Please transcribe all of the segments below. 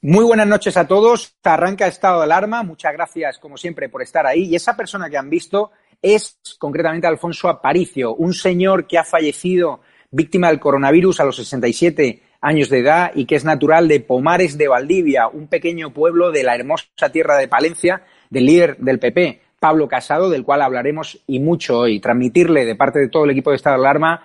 Muy buenas noches a todos. Arranca estado de alarma. Muchas gracias, como siempre, por estar ahí. Y esa persona que han visto es concretamente Alfonso Aparicio, un señor que ha fallecido víctima del coronavirus a los 67 años de edad y que es natural de Pomares de Valdivia, un pequeño pueblo de la hermosa tierra de Palencia, del líder del PP, Pablo Casado, del cual hablaremos y mucho hoy. Transmitirle de parte de todo el equipo de estado de alarma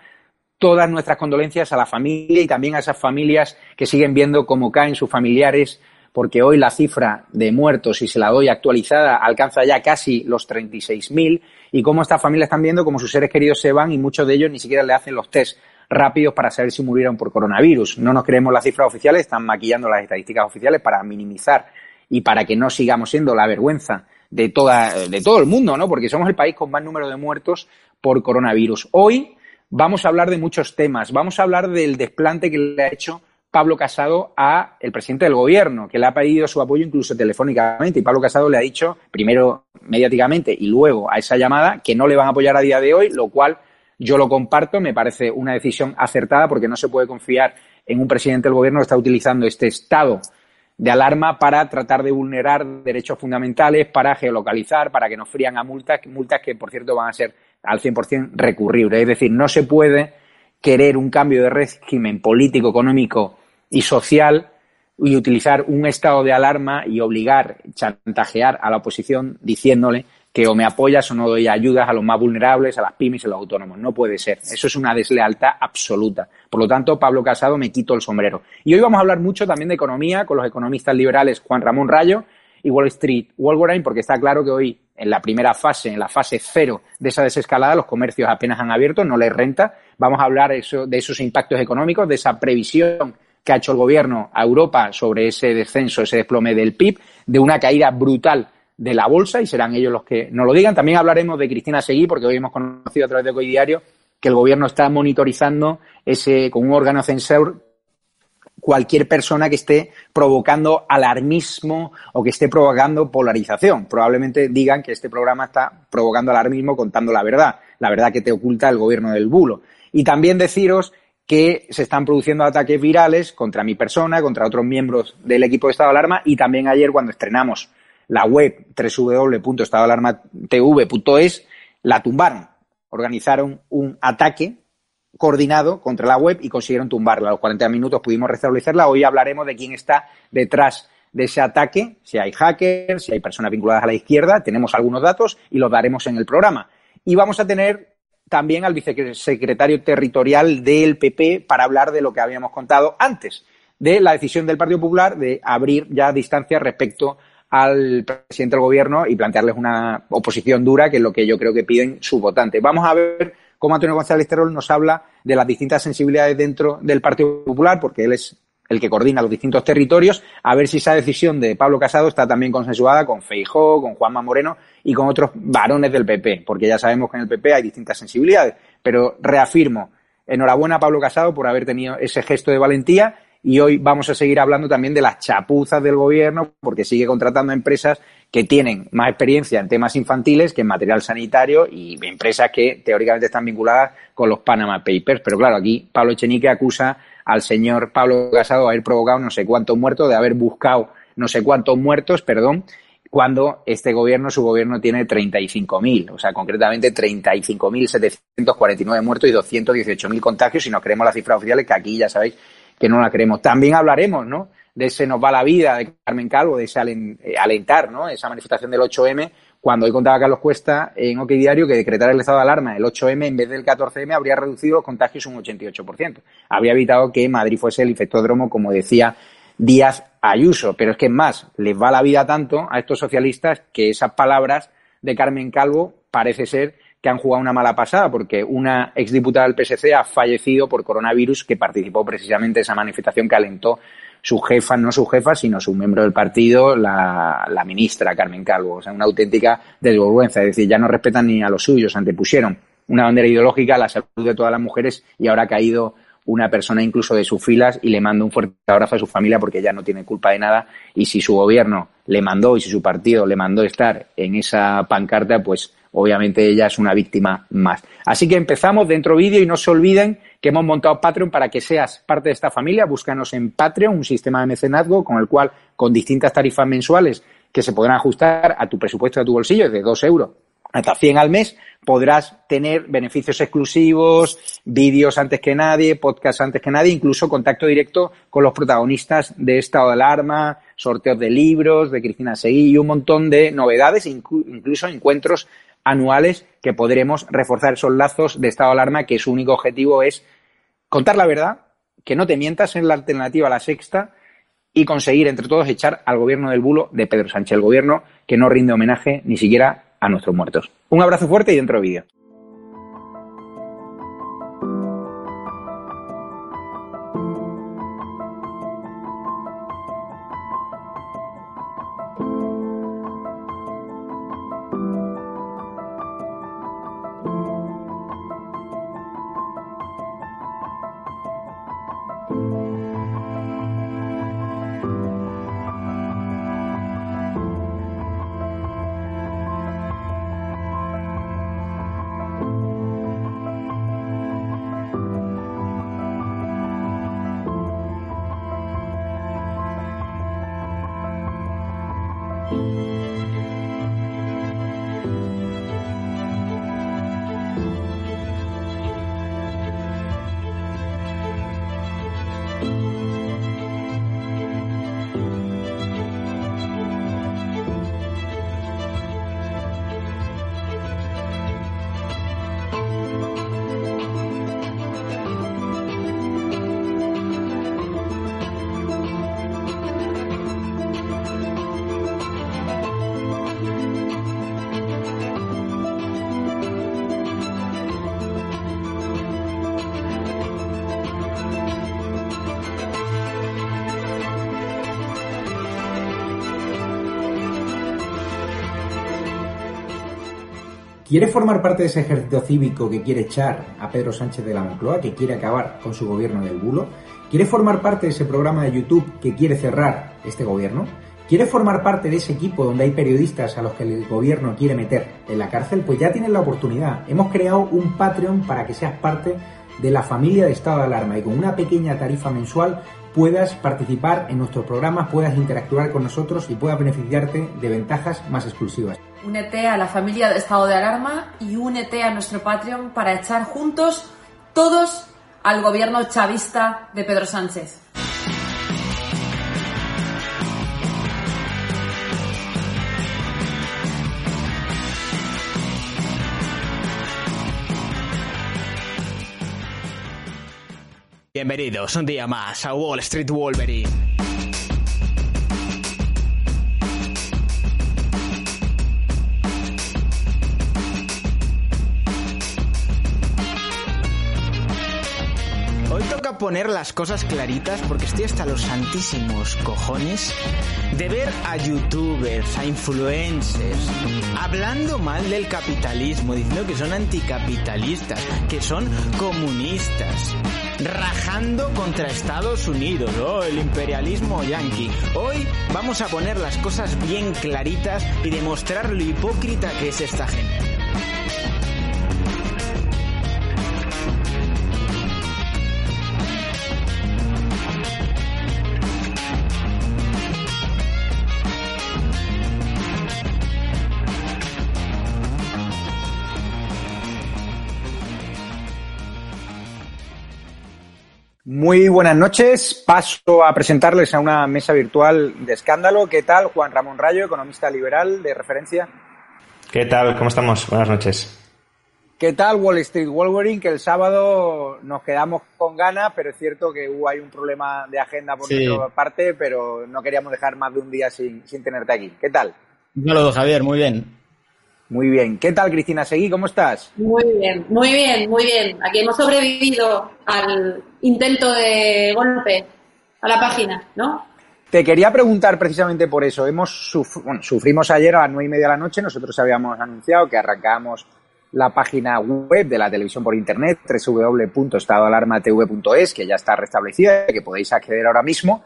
todas nuestras condolencias a la familia y también a esas familias que siguen viendo cómo caen sus familiares, porque hoy la cifra de muertos, si se la doy actualizada, alcanza ya casi los 36.000 y cómo estas familias están viendo cómo sus seres queridos se van y muchos de ellos ni siquiera le hacen los test rápidos para saber si murieron por coronavirus. No nos creemos las cifras oficiales, están maquillando las estadísticas oficiales para minimizar y para que no sigamos siendo la vergüenza de, toda, de todo el mundo, ¿no? Porque somos el país con más número de muertos por coronavirus. Hoy vamos a hablar de muchos temas. Vamos a hablar del desplante que le ha hecho Pablo Casado a el presidente del gobierno, que le ha pedido su apoyo incluso telefónicamente. Y Pablo Casado le ha dicho, primero mediáticamente y luego a esa llamada, que no le van a apoyar a día de hoy, lo cual yo lo comparto, me parece una decisión acertada porque no se puede confiar en un presidente del gobierno que está utilizando este estado de alarma para tratar de vulnerar derechos fundamentales, para geolocalizar, para que nos frían a multas, multas que, por cierto, van a ser al 100% recurribles. Es decir, no se puede querer un cambio de régimen político, económico y social y utilizar un estado de alarma y obligar, chantajear a la oposición diciéndole que o me apoyas o no doy ayudas a los más vulnerables, a las pymes a los autónomos. No puede ser. Eso es una deslealtad absoluta. Por lo tanto, Pablo Casado me quito el sombrero. Y hoy vamos a hablar mucho también de economía con los economistas liberales Juan Ramón Rayo y Wall Street Wolverine, porque está claro que hoy, en la primera fase, en la fase cero de esa desescalada, los comercios apenas han abierto, no les renta. Vamos a hablar eso, de esos impactos económicos, de esa previsión que ha hecho el gobierno a Europa sobre ese descenso, ese desplome del PIB, de una caída brutal de la bolsa y serán ellos los que nos lo digan. También hablaremos de Cristina Seguí, porque hoy hemos conocido a través de Hoy Diario que el gobierno está monitorizando ese, con un órgano censor cualquier persona que esté provocando alarmismo o que esté provocando polarización. Probablemente digan que este programa está provocando alarmismo contando la verdad, la verdad que te oculta el gobierno del bulo. Y también deciros que se están produciendo ataques virales contra mi persona, contra otros miembros del equipo de estado de alarma y también ayer cuando estrenamos la web www.estadoalarmatv.es la tumbaron. Organizaron un ataque coordinado contra la web y consiguieron tumbarla. A los 40 minutos pudimos restablecerla. Hoy hablaremos de quién está detrás de ese ataque, si hay hackers, si hay personas vinculadas a la izquierda. Tenemos algunos datos y los daremos en el programa. Y vamos a tener también al vicesecretario territorial del PP para hablar de lo que habíamos contado antes, de la decisión del Partido Popular de abrir ya distancias respecto al presidente del gobierno y plantearles una oposición dura, que es lo que yo creo que piden sus votantes. Vamos a ver cómo Antonio González Terol nos habla de las distintas sensibilidades dentro del Partido Popular, porque él es el que coordina los distintos territorios, a ver si esa decisión de Pablo Casado está también consensuada con Feijó, con Juanma Moreno y con otros varones del PP, porque ya sabemos que en el PP hay distintas sensibilidades. Pero reafirmo, enhorabuena a Pablo Casado por haber tenido ese gesto de valentía y hoy vamos a seguir hablando también de las chapuzas del gobierno, porque sigue contratando empresas que tienen más experiencia en temas infantiles que en material sanitario y empresas que teóricamente están vinculadas con los Panama Papers. Pero claro, aquí Pablo Echenique acusa al señor Pablo Casado de haber provocado no sé cuántos muertos, de haber buscado no sé cuántos muertos, perdón, cuando este gobierno, su gobierno, tiene 35.000, o sea, concretamente 35.749 muertos y 218.000 contagios, si nos creemos las cifras oficiales, que aquí ya sabéis que no la creemos. También hablaremos, ¿no? De ese nos va la vida de Carmen Calvo, de ese eh, alentar, ¿no? Esa manifestación del 8M, cuando hoy contaba Carlos Cuesta en OK Diario que decretar el estado de alarma el 8M en vez del 14M habría reducido los contagios un 88%. Habría evitado que Madrid fuese el infectódromo, como decía Díaz Ayuso. Pero es que más, les va la vida tanto a estos socialistas que esas palabras de Carmen Calvo parece ser que han jugado una mala pasada, porque una exdiputada del PSC ha fallecido por coronavirus que participó precisamente en esa manifestación que alentó su jefa, no su jefa, sino su miembro del partido, la, la ministra Carmen Calvo. O sea, una auténtica desvergüenza. Es decir, ya no respetan ni a los suyos, antepusieron una bandera ideológica a la salud de todas las mujeres y ahora ha caído una persona incluso de sus filas y le mando un fuerte abrazo a su familia porque ella no tiene culpa de nada y si su gobierno le mandó y si su partido le mandó estar en esa pancarta, pues obviamente ella es una víctima más. Así que empezamos dentro vídeo y no se olviden que hemos montado Patreon para que seas parte de esta familia. Búscanos en Patreon, un sistema de mecenazgo con el cual, con distintas tarifas mensuales que se podrán ajustar a tu presupuesto de tu bolsillo, de dos euros hasta 100 al mes, podrás tener beneficios exclusivos, vídeos antes que nadie, podcasts antes que nadie, incluso contacto directo con los protagonistas de Estado de Alarma, sorteos de libros de Cristina Seguí y un montón de novedades, incluso encuentros anuales que podremos reforzar esos lazos de estado de alarma que su único objetivo es contar la verdad, que no te mientas en la alternativa a la sexta y conseguir entre todos echar al gobierno del bulo de Pedro Sánchez, el gobierno que no rinde homenaje ni siquiera a nuestros muertos. Un abrazo fuerte y dentro vídeo. ¿Quiere formar parte de ese ejército cívico que quiere echar a Pedro Sánchez de la Moncloa, que quiere acabar con su gobierno del bulo? ¿Quiere formar parte de ese programa de YouTube que quiere cerrar este gobierno? ¿Quiere formar parte de ese equipo donde hay periodistas a los que el gobierno quiere meter en la cárcel? Pues ya tienes la oportunidad. Hemos creado un Patreon para que seas parte de la familia de estado de alarma y con una pequeña tarifa mensual puedas participar en nuestros programas, puedas interactuar con nosotros y puedas beneficiarte de ventajas más exclusivas. Únete a la familia de estado de alarma y únete a nuestro Patreon para echar juntos todos al gobierno chavista de Pedro Sánchez. Bienvenidos un día más a Wall Street Wolverine. Poner las cosas claritas porque estoy hasta los santísimos cojones de ver a youtubers, a influencers, hablando mal del capitalismo, diciendo que son anticapitalistas, que son comunistas, rajando contra Estados Unidos, oh, el imperialismo yanqui. Hoy vamos a poner las cosas bien claritas y demostrar lo hipócrita que es esta gente. Muy buenas noches. Paso a presentarles a una mesa virtual de escándalo. ¿Qué tal? Juan Ramón Rayo, economista liberal de referencia. ¿Qué tal? ¿Cómo estamos? Buenas noches. ¿Qué tal Wall Street Wolverine? Que el sábado nos quedamos con ganas, pero es cierto que hubo hay un problema de agenda por nuestra parte, pero no queríamos dejar más de un día sin, sin tenerte aquí. ¿Qué tal? Un saludo, Javier. Muy bien. Muy bien. ¿Qué tal, Cristina Seguí? ¿Cómo estás? Muy bien, muy bien, muy bien. Aquí hemos sobrevivido al intento de golpe a la página, ¿no? Te quería preguntar precisamente por eso. Hemos sufrimos ayer a las nueve y media de la noche. Nosotros habíamos anunciado que arrancábamos la página web de la televisión por internet, www.estadoalarmatv.es, que ya está restablecida, que podéis acceder ahora mismo.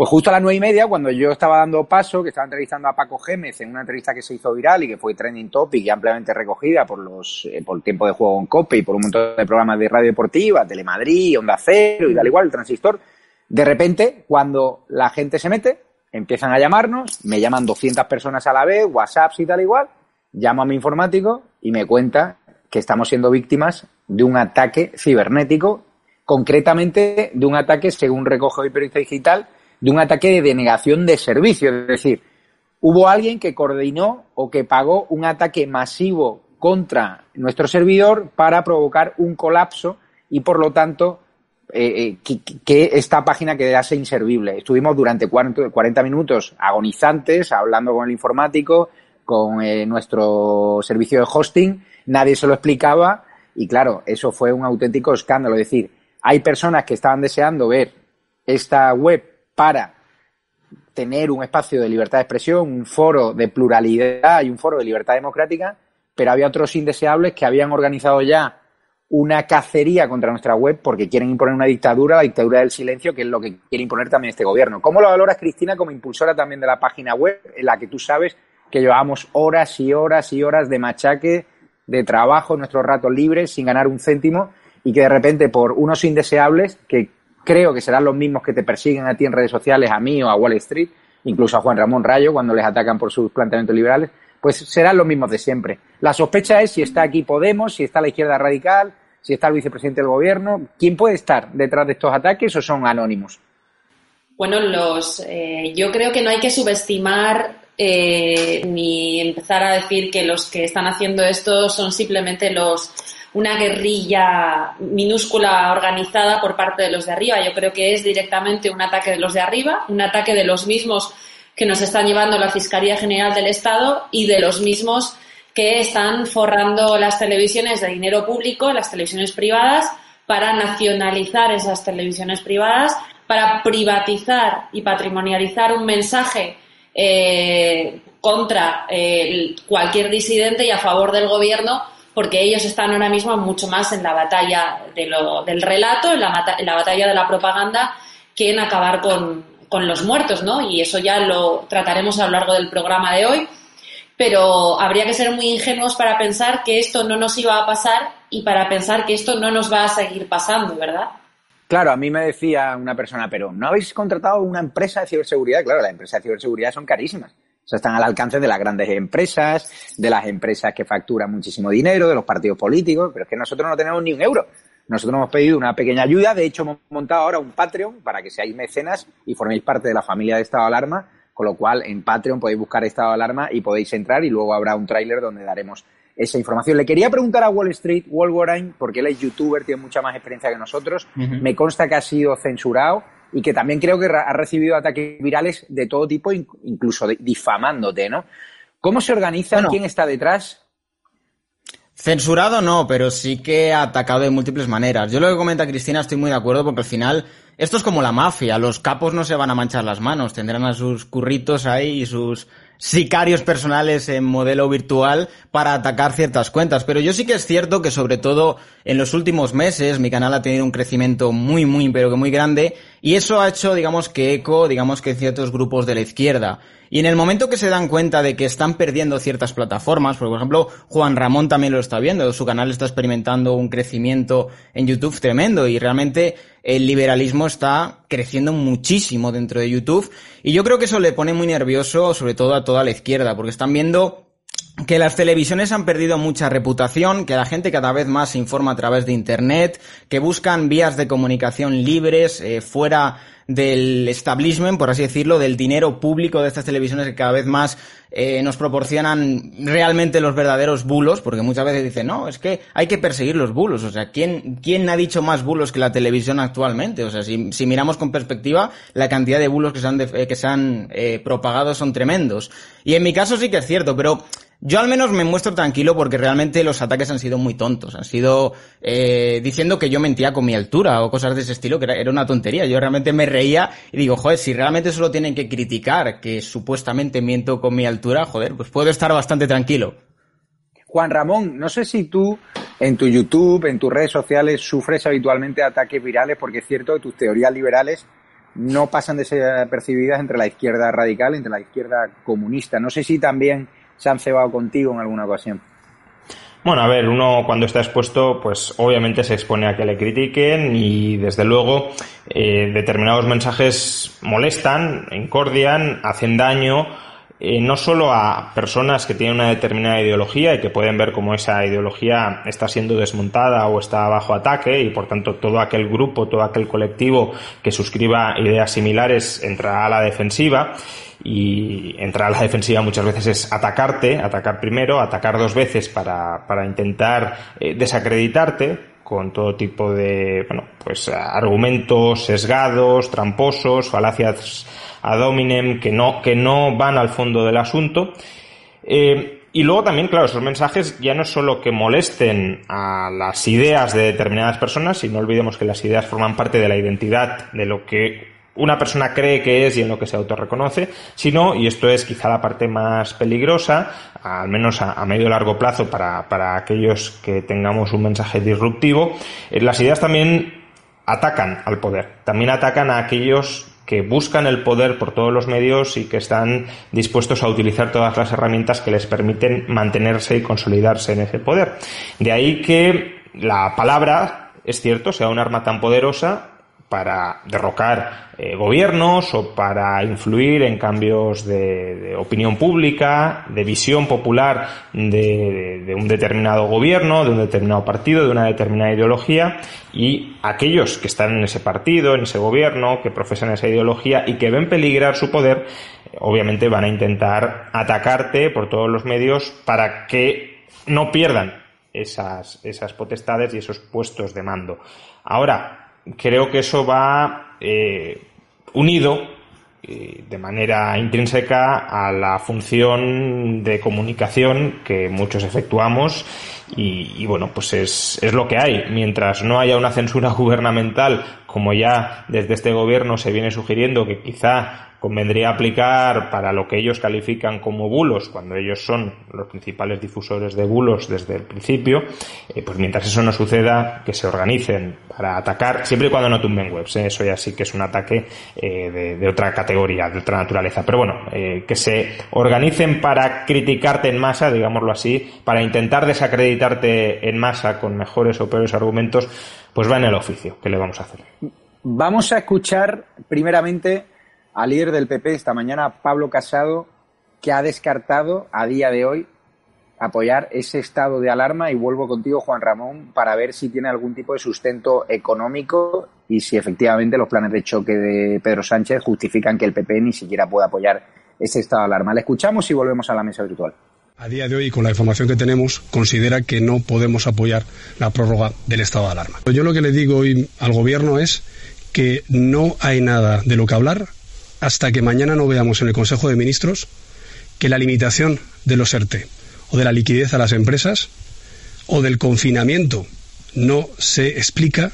Pues justo a las nueve y media, cuando yo estaba dando paso, que estaba entrevistando a Paco Gémez en una entrevista que se hizo viral y que fue trending topic y ampliamente recogida por los eh, por el tiempo de juego en COPE y por un montón de programas de radio deportiva, Telemadrid, Onda Cero y tal igual, el transistor, de repente, cuando la gente se mete, empiezan a llamarnos, me llaman 200 personas a la vez, WhatsApp y tal igual, llamo a mi informático y me cuenta que estamos siendo víctimas de un ataque cibernético, concretamente de un ataque, según recoge hoy Periodista Digital, de un ataque de denegación de servicio. Es decir, hubo alguien que coordinó o que pagó un ataque masivo contra nuestro servidor para provocar un colapso y, por lo tanto, eh, eh, que, esta página quedase inservible. Estuvimos durante 40 minutos agonizantes hablando con el informático, con eh, nuestro servicio de hosting, nadie se lo explicaba y claro, eso fue un auténtico escándalo. Es decir, hay personas que estaban deseando ver esta web para tener un espacio de libertad de expresión, un foro de pluralidad y un foro de libertad democrática, pero había otros indeseables que habían organizado ya una cacería contra nuestra web porque quieren imponer una dictadura, la dictadura del silencio, que es lo que quiere imponer también este gobierno. ¿Cómo lo valoras, Cristina, como impulsora también de la página web, en la que tú sabes que llevamos horas y horas y horas de machaque, de trabajo, nuestros ratos libres, sin ganar un céntimo, y que de repente por unos indeseables que creo que serán los mismos que te persiguen a ti en redes sociales, a mí o a Wall Street, incluso a Juan Ramón Rayo cuando les atacan por sus planteamientos liberales, pues serán los mismos de siempre. La sospecha es si está aquí Podemos, si está la izquierda radical, si está el vicepresidente del gobierno. ¿Quién puede estar detrás de estos ataques o son anónimos? Bueno, los, eh, yo creo que no hay que subestimar eh, ni empezar a decir que los que están haciendo esto son simplemente los una guerrilla minúscula organizada por parte de los de arriba. Yo creo que es directamente un ataque de los de arriba, un ataque de los mismos que nos están llevando la Fiscalía General del Estado y de los mismos que están forrando las televisiones de dinero público, las televisiones privadas, para nacionalizar esas televisiones privadas, para privatizar y patrimonializar un mensaje eh, contra eh, cualquier disidente y a favor del gobierno porque ellos están ahora mismo mucho más en la batalla del relato, en la, batalla de la propaganda, que en acabar con, los muertos, ¿no? Y eso ya lo trataremos a lo largo del programa de hoy. Pero habría que ser muy ingenuos para pensar que esto no nos iba a pasar y para pensar que esto no nos va a seguir pasando, ¿verdad? Claro, a mí me decía una persona, pero ¿no habéis contratado una empresa de ciberseguridad? Claro, las empresas de ciberseguridad son carísimas sea, están al alcance de las grandes empresas, de las empresas que facturan muchísimo dinero, de los partidos políticos, pero es que nosotros no tenemos ni un euro. Nosotros hemos pedido una pequeña ayuda, de hecho hemos montado ahora un Patreon para que seáis mecenas y forméis parte de la familia de Estado de Alarma, con lo cual en Patreon podéis buscar Estado de Alarma y podéis entrar y luego habrá un tráiler donde daremos esa información. Le quería preguntar a Wall Street, Wall Warren, porque él es youtuber, tiene mucha más experiencia que nosotros, me consta que ha sido censurado y que también creo que ha recibido ataques virales de todo tipo, incluso difamándote, ¿no? ¿Cómo se organiza? ¿Quién está detrás? Censurado no, pero sí que ha atacado de múltiples maneras. Yo lo que comenta Cristina estoy muy de acuerdo porque al final esto es como la mafia, los capos no se van a manchar las manos, tendrán a sus curritos ahí y sus sicarios personales en modelo virtual para atacar ciertas cuentas. Pero yo sí que es cierto que sobre todo en los últimos meses mi canal ha tenido un crecimiento muy, muy, pero que muy grande y eso ha hecho, digamos, que eco, digamos que ciertos grupos de la izquierda. Y en el momento que se dan cuenta de que están perdiendo ciertas plataformas, por ejemplo, Juan Ramón también lo está viendo, su canal está experimentando un crecimiento en YouTube tremendo y realmente el liberalismo está creciendo muchísimo dentro de YouTube y yo creo que eso le pone muy nervioso sobre todo a toda la izquierda porque están viendo que las televisiones han perdido mucha reputación, que la gente cada vez más se informa a través de Internet, que buscan vías de comunicación libres, eh, fuera del establishment, por así decirlo, del dinero público de estas televisiones que cada vez más eh, nos proporcionan realmente los verdaderos bulos, porque muchas veces dicen, no, es que hay que perseguir los bulos. O sea, ¿quién, quién ha dicho más bulos que la televisión actualmente? O sea, si, si miramos con perspectiva, la cantidad de bulos que se han, eh, que se han propagado son tremendos. Y en mi caso sí que es cierto, pero yo al menos me muestro tranquilo porque realmente los ataques han sido muy tontos. Han sido eh, diciendo que yo mentía con mi altura o cosas de ese estilo, que era, una tontería. Yo realmente me reía y digo, joder, si realmente solo tienen que criticar que supuestamente miento con mi altura, joder, pues puedo estar bastante tranquilo. Juan Ramón, no sé si tú en tu YouTube, en tus redes sociales, sufres habitualmente ataques virales, porque es cierto que tus teorías liberales no pasan desapercibidas entre la izquierda radical, entre la izquierda comunista. No sé si también se han cebado contigo en alguna ocasión. Bueno, a ver, uno cuando está expuesto, pues obviamente se expone a que le critiquen y desde luego eh, determinados mensajes molestan, encordian, hacen daño, eh, no solo a personas que tienen una determinada ideología y que pueden ver cómo esa ideología está siendo desmontada o está bajo ataque y por tanto todo aquel grupo, todo aquel colectivo que suscriba ideas similares entrará a la defensiva, y entrar a la defensiva muchas veces es atacarte, atacar primero, atacar dos veces para, para intentar eh, desacreditarte con todo tipo de, bueno, pues argumentos sesgados, tramposos, falacias ad hominem que no, que no van al fondo del asunto. Eh, y luego también, claro, esos mensajes ya no es solo que molesten a las ideas de determinadas personas, y no olvidemos que las ideas forman parte de la identidad de lo que una persona cree que es y en lo que se autorreconoce, sino, y esto es quizá la parte más peligrosa, al menos a, medio y largo plazo para, para, aquellos que tengamos un mensaje disruptivo, eh, las ideas también atacan al poder, también atacan a aquellos que buscan el poder por todos los medios y que están dispuestos a utilizar todas las herramientas que les permiten mantenerse y consolidarse en ese poder. De ahí que la palabra, es cierto, sea un arma tan poderosa para derrocar eh, gobiernos o para influir en cambios de, opinión pública, de visión popular de, un determinado gobierno, de un determinado partido, de una determinada ideología y aquellos que están en ese partido, en ese gobierno, que profesan esa ideología y que ven peligrar su poder, obviamente van a intentar atacarte por todos los medios para que no pierdan esas, esas potestades y esos puestos de mando. Ahora, creo que eso va eh, unido eh, de manera intrínseca a la función de comunicación que muchos efectuamos y, y, bueno, pues es, es lo que hay. Mientras no haya una censura gubernamental, como ya desde este gobierno se viene sugiriendo que quizá convendría aplicar para lo que ellos califican como bulos, cuando ellos son los principales difusores de bulos desde el principio, eh, pues mientras eso no suceda, que se organicen para atacar, siempre y cuando no tumben webs, ¿eh? eso ya sí que es un ataque eh, de, otra categoría, de otra naturaleza, pero bueno, que se organicen para criticarte en masa, digámoslo así, para intentar desacreditarte en masa con mejores o peores argumentos, pues va en el oficio, ¿qué le vamos a hacer? Vamos a escuchar primeramente al líder del PP esta mañana, Pablo Casado, que ha descartado a día de hoy apoyar ese estado de alarma y vuelvo contigo, Juan Ramón, para ver si tiene algún tipo de sustento económico y si efectivamente los planes de choque de Pedro Sánchez justifican que el PP ni siquiera pueda apoyar ese estado de alarma. Le escuchamos y volvemos a la mesa virtual. A día de hoy, con la información que tenemos, considera que no podemos apoyar la prórroga del estado de alarma. Yo lo que le digo hoy al Gobierno es que no hay nada de lo que hablar hasta que mañana no veamos en el Consejo de Ministros que la limitación de los ERTE o de la liquidez a las empresas o del confinamiento no se explica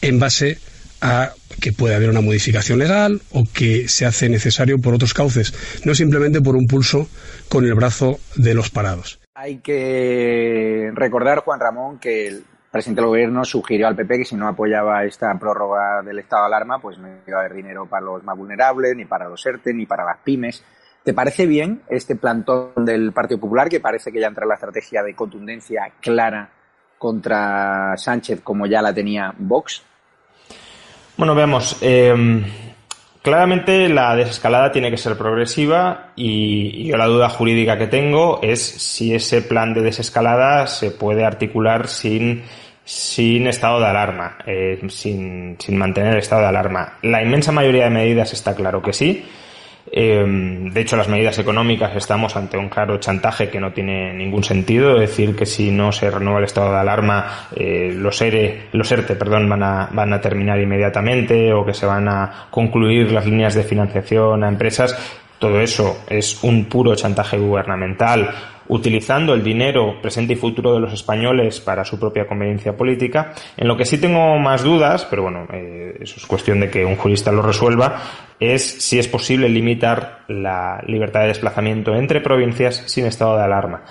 en base a que puede haber una modificación legal o que se hace necesario por otros cauces, no simplemente por un pulso con el brazo de los parados. Hay que recordar, Juan Ramón, que el presidente del gobierno sugirió al PP que si no apoyaba esta prórroga del estado de alarma, pues no iba a haber dinero para los más vulnerables, ni para los ERTE, ni para las pymes. ¿Te parece bien este plantón del Partido Popular, que parece que ya entra en la estrategia de contundencia clara contra Sánchez, como ya la tenía Vox? Bueno, veamos. Eh, claramente la desescalada tiene que ser progresiva y, yo la duda jurídica que tengo es si ese plan de desescalada se puede articular sin sin estado de alarma, eh, sin, sin mantener el estado de alarma. La inmensa mayoría de medidas está claro que sí. Eh, de hecho, las medidas económicas estamos ante un claro chantaje que no tiene ningún sentido. decir que si no se renueva el estado de alarma, eh, los ERE, los ERTE, perdón, van a, van a terminar inmediatamente o que se van a concluir las líneas de financiación a empresas. Todo eso es un puro chantaje gubernamental utilizando el dinero presente y futuro de los españoles para su propia conveniencia política. En lo que sí tengo más dudas, pero bueno, eh, eso es cuestión de que un jurista lo resuelva, es si es posible limitar la libertad de desplazamiento entre provincias sin estado de alarma.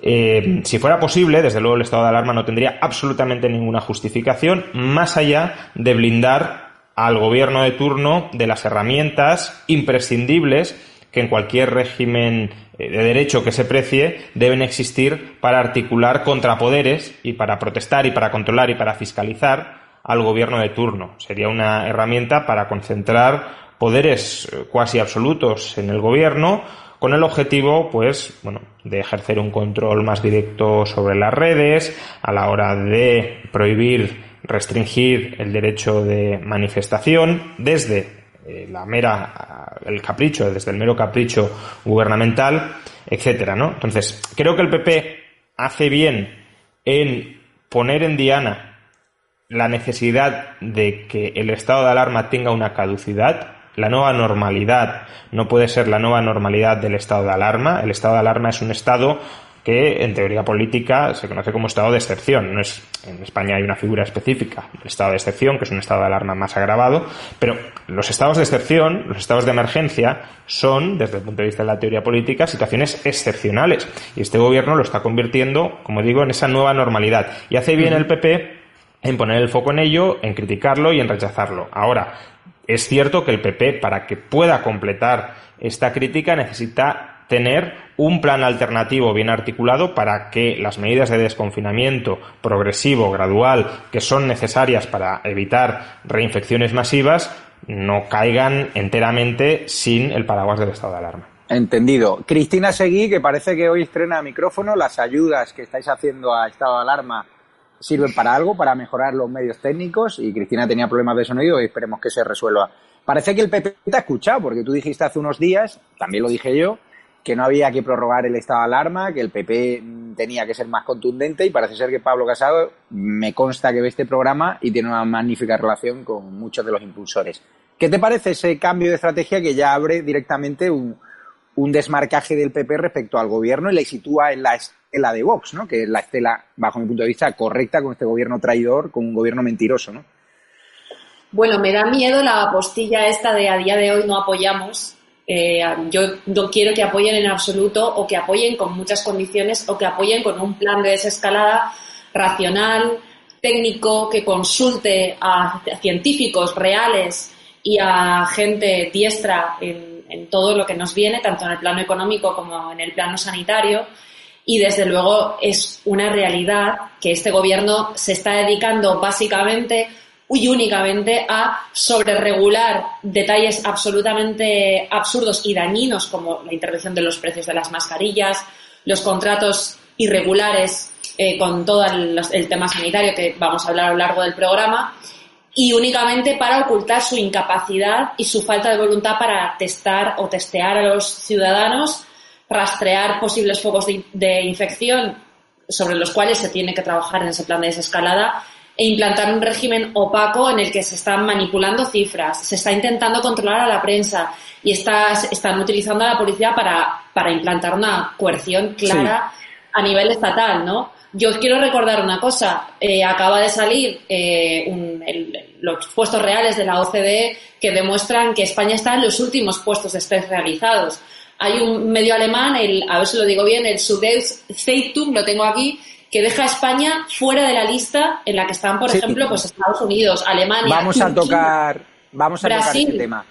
Eh, si fuera posible, desde luego el estado de alarma no tendría absolutamente ninguna justificación más allá de blindar al gobierno de turno de las herramientas imprescindibles que en cualquier régimen eh, de derecho que se precie deben existir para articular contrapoderes y para protestar y para controlar y para fiscalizar al gobierno de turno. Sería una herramienta para concentrar poderes eh, cuasi absolutos en el gobierno con el objetivo, pues, bueno, de ejercer un control más directo sobre las redes a la hora de prohibir, restringir el derecho de manifestación desde eh, la mera, el capricho, desde el mero capricho gubernamental, etcétera, ¿no? Entonces, creo que el PP hace bien en poner en diana la necesidad de que el estado de alarma tenga una caducidad, la nueva normalidad no puede ser la nueva normalidad del estado de alarma. El estado de alarma es un estado que en teoría política se conoce como estado de excepción. No es, en España hay una figura específica del estado de excepción, que es un estado de alarma más agravado, pero los estados de excepción, los estados de emergencia, son, desde el punto de vista de la teoría política, situaciones excepcionales. Y este gobierno lo está convirtiendo, como digo, en esa nueva normalidad. Y hace bien el PP en poner el foco en ello, en criticarlo y en rechazarlo. Ahora, es cierto que el PP, para que pueda completar esta crítica, necesita tener un plan alternativo bien articulado para que las medidas de desconfinamiento progresivo, gradual, que son necesarias para evitar reinfecciones masivas, no caigan enteramente sin el paraguas del estado de alarma. Entendido. Cristina Seguí, que parece que hoy estrena micrófono, las ayudas que estáis haciendo a estado de alarma sirven para algo, para mejorar los medios técnicos y Cristina tenía problemas de sonido y esperemos que se resuelva. Parece que el PP te ha escuchado, porque tú dijiste hace unos días, también lo dije yo, que no había que prorrogar el estado de alarma, que el PP tenía que ser más contundente y parece ser que Pablo Casado me consta que ve este programa y tiene una magnífica relación con muchos de los impulsores. ¿Qué te parece ese cambio de estrategia que ya abre directamente un, un desmarcaje del PP respecto al gobierno y le sitúa en la estela de Vox, ¿no? que es la estela, bajo mi punto de vista, correcta con este gobierno traidor, con un gobierno mentiroso. ¿no? Bueno, me da miedo la postilla esta de a día de hoy no apoyamos. Eh, yo no quiero que apoyen en absoluto o que apoyen con muchas condiciones o que apoyen con un plan de desescalada racional, técnico, que consulte a científicos reales y a gente diestra en en todo lo que nos viene, tanto en el plano económico como en el plano sanitario. Y desde luego es una realidad que este gobierno se está dedicando básicamente y únicamente a sobreregular detalles absolutamente absurdos y dañinos como la intervención de los precios de las mascarillas, los contratos irregulares eh, con todo el tema sanitario que vamos a hablar a lo largo del programa y únicamente para ocultar su incapacidad y su falta de voluntad para testar o testear a los ciudadanos, rastrear posibles focos de, infección sobre los cuales se tiene que trabajar en ese plan de desescalada e implantar un régimen opaco en el que se están manipulando cifras, se está intentando controlar a la prensa y está, están utilizando a la policía para, para implantar una coerción clara a nivel estatal, ¿no? Yo quiero recordar una cosa. Eh, acaba de salir eh, los puestos reales de la OCDE que demuestran que España está en los últimos puestos de test realizados. Hay un medio alemán, el, a ver si lo digo bien, el Sudeus Zeitung, lo tengo aquí, que deja a España fuera de la lista en la que están, por ejemplo, pues Estados Unidos, Alemania. Vamos a tocar, vamos a tocar este tema.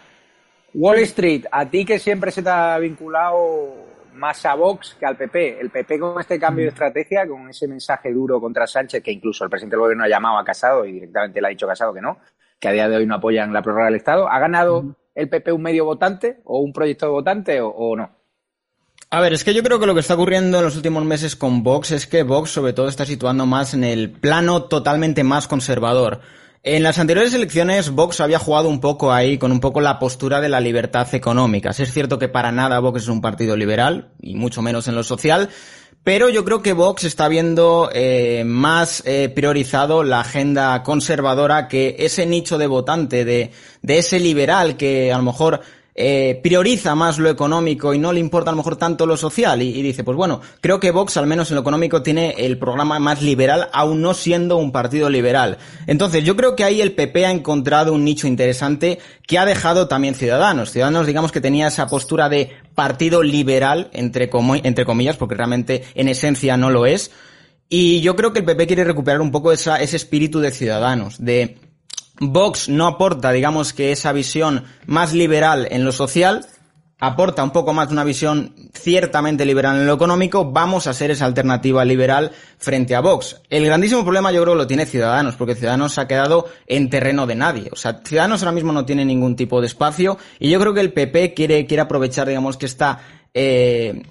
Wall Street, a ti que siempre se te ha vinculado más a Vox que al PP. El PP con este cambio de estrategia, con ese mensaje duro contra Sánchez, que incluso el presidente del gobierno ha llamado a Casado y directamente le ha dicho a Casado que no, que a día de hoy no apoyan la prórroga del Estado, ¿ha ganado el PP un medio votante o un proyecto de votante o, no? A ver, es que yo creo que lo que está ocurriendo en los últimos meses con Vox es que Vox sobre todo está situando más en el plano totalmente más conservador. En las anteriores elecciones, Vox había jugado un poco ahí con un poco la postura de la libertad económica. Es cierto que para nada Vox es un partido liberal, y mucho menos en lo social, pero yo creo que Vox está viendo eh, más eh, priorizado la agenda conservadora que ese nicho de votante, de, de ese liberal que a lo mejor eh, prioriza más lo económico y no le importa a lo mejor tanto lo social y, dice, pues bueno, creo que Vox al menos en lo económico tiene el programa más liberal, aún no siendo un partido liberal. Entonces yo creo que ahí el PP ha encontrado un nicho interesante que ha dejado también Ciudadanos. Ciudadanos digamos que tenía esa postura de partido liberal, entre, entre comillas, porque realmente en esencia no lo es. Y yo creo que el PP quiere recuperar un poco esa, ese espíritu de Ciudadanos, de Vox no aporta, digamos que esa visión más liberal en lo social, aporta un poco más de una visión ciertamente liberal en lo económico, vamos a ser esa alternativa liberal frente a Vox. El grandísimo problema yo creo lo tiene Ciudadanos, porque Ciudadanos ha quedado en terreno de nadie. O sea, Ciudadanos ahora mismo no tiene ningún tipo de espacio y yo creo que el PP quiere, quiere aprovechar, digamos, que está eh,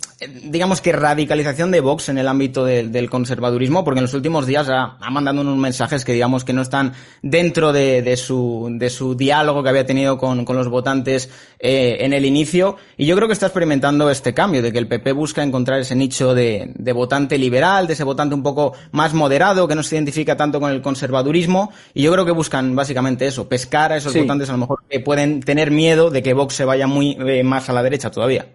digamos que radicalización de Vox en el ámbito del conservadurismo, porque en los últimos días ha, mandado unos mensajes que digamos que no están dentro de, su, de su diálogo que había tenido con, los votantes eh, en el inicio, y yo creo que está experimentando este cambio, de que el PP busca encontrar ese nicho de, votante liberal, de ese votante un poco más moderado, que no se identifica tanto con el conservadurismo, y yo creo que buscan básicamente eso, pescar a esos votantes a lo mejor que pueden tener miedo de que Vox se vaya muy eh, más a la derecha todavía.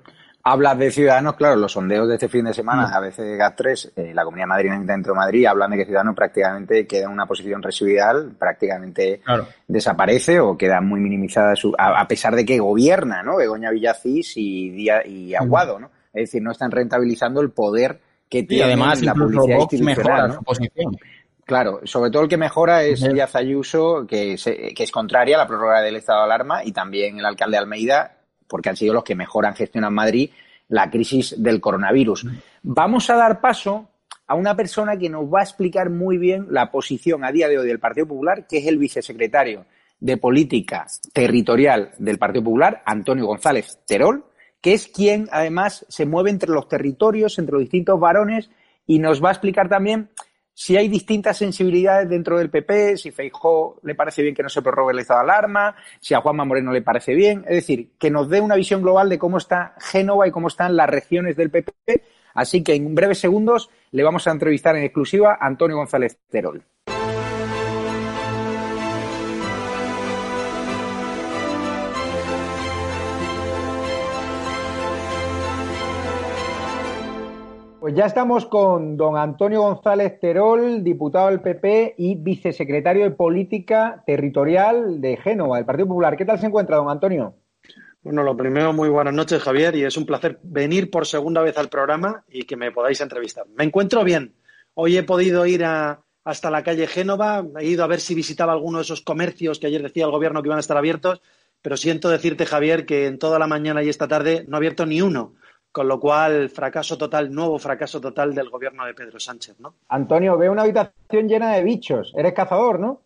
Hablas de Ciudadanos, claro, los sondeos de este fin de semana, mm. a veces GAT3, eh, la Comunidad Madrileña dentro de Madrid, hablan de que Ciudadanos prácticamente queda en una posición residual, prácticamente desaparece o queda muy minimizada su, a, pesar de que gobierna, ¿no? Begoña Villacís y, Día, y mm. Aguado, ¿no? Es decir, no están rentabilizando el poder que tiene además, la publicidad institucional, ¿no? posición. Claro, sobre todo el que mejora es Díaz Ayuso, que, que es contraria a la prórroga del estado de alarma, y también el alcalde Almeida, porque han sido los que mejor han gestionado en Madrid la crisis del coronavirus. Vamos a dar paso a una persona que nos va a explicar muy bien la posición a día de hoy del Partido Popular, que es el vicesecretario de Política Territorial del Partido Popular, Antonio González Terol, que es quien además se mueve entre los territorios, entre los distintos varones, y nos va a explicar también si hay distintas sensibilidades dentro del PP, si Feijó le parece bien que no se prorrogue el estado de alarma, si a Juanma Moreno le parece bien, es decir, que nos dé una visión global de cómo está Génova y cómo están las regiones del PP. Así que en breves segundos le vamos a entrevistar en exclusiva a Antonio González Terol. Pues ya estamos con don Antonio González Terol, diputado del PP y vicesecretario de Política Territorial de Génova, del Partido Popular. ¿Qué tal se encuentra, don Antonio? Bueno, lo primero, muy buenas noches, Javier, y es un placer venir por segunda vez al programa y que me podáis entrevistar. Me encuentro bien. Hoy he podido ir hasta la calle Génova, he ido a ver si visitaba alguno de esos comercios que ayer decía el gobierno que iban a estar abiertos, pero siento decirte, Javier, que en toda la mañana y esta tarde no ha abierto ni uno con lo cual, fracaso total, nuevo fracaso total del gobierno de Pedro Sánchez, ¿no? Antonio, veo una habitación llena de bichos. Eres cazador, ¿no?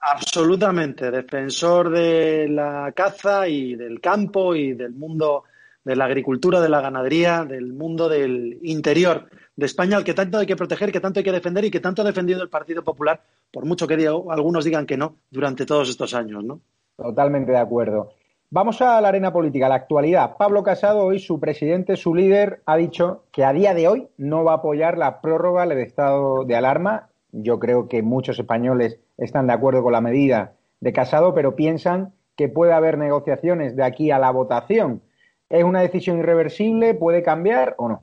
Absolutamente, defensor de la caza y del campo y del mundo de la agricultura, de la ganadería, del mundo del interior de España, al que tanto hay que proteger, que tanto hay que defender y que tanto ha defendido el Partido Popular, por mucho que algunos digan que no, durante todos estos años, ¿no? Totalmente de acuerdo. Vamos a la arena política, la actualidad. Pablo Casado, hoy su presidente, su líder, ha dicho que a día de hoy no va a apoyar la prórroga del estado de alarma. Yo creo que muchos españoles están de acuerdo con la medida de Casado, pero piensan que puede haber negociaciones de aquí a la votación. ¿Es una decisión irreversible? ¿Puede cambiar o no?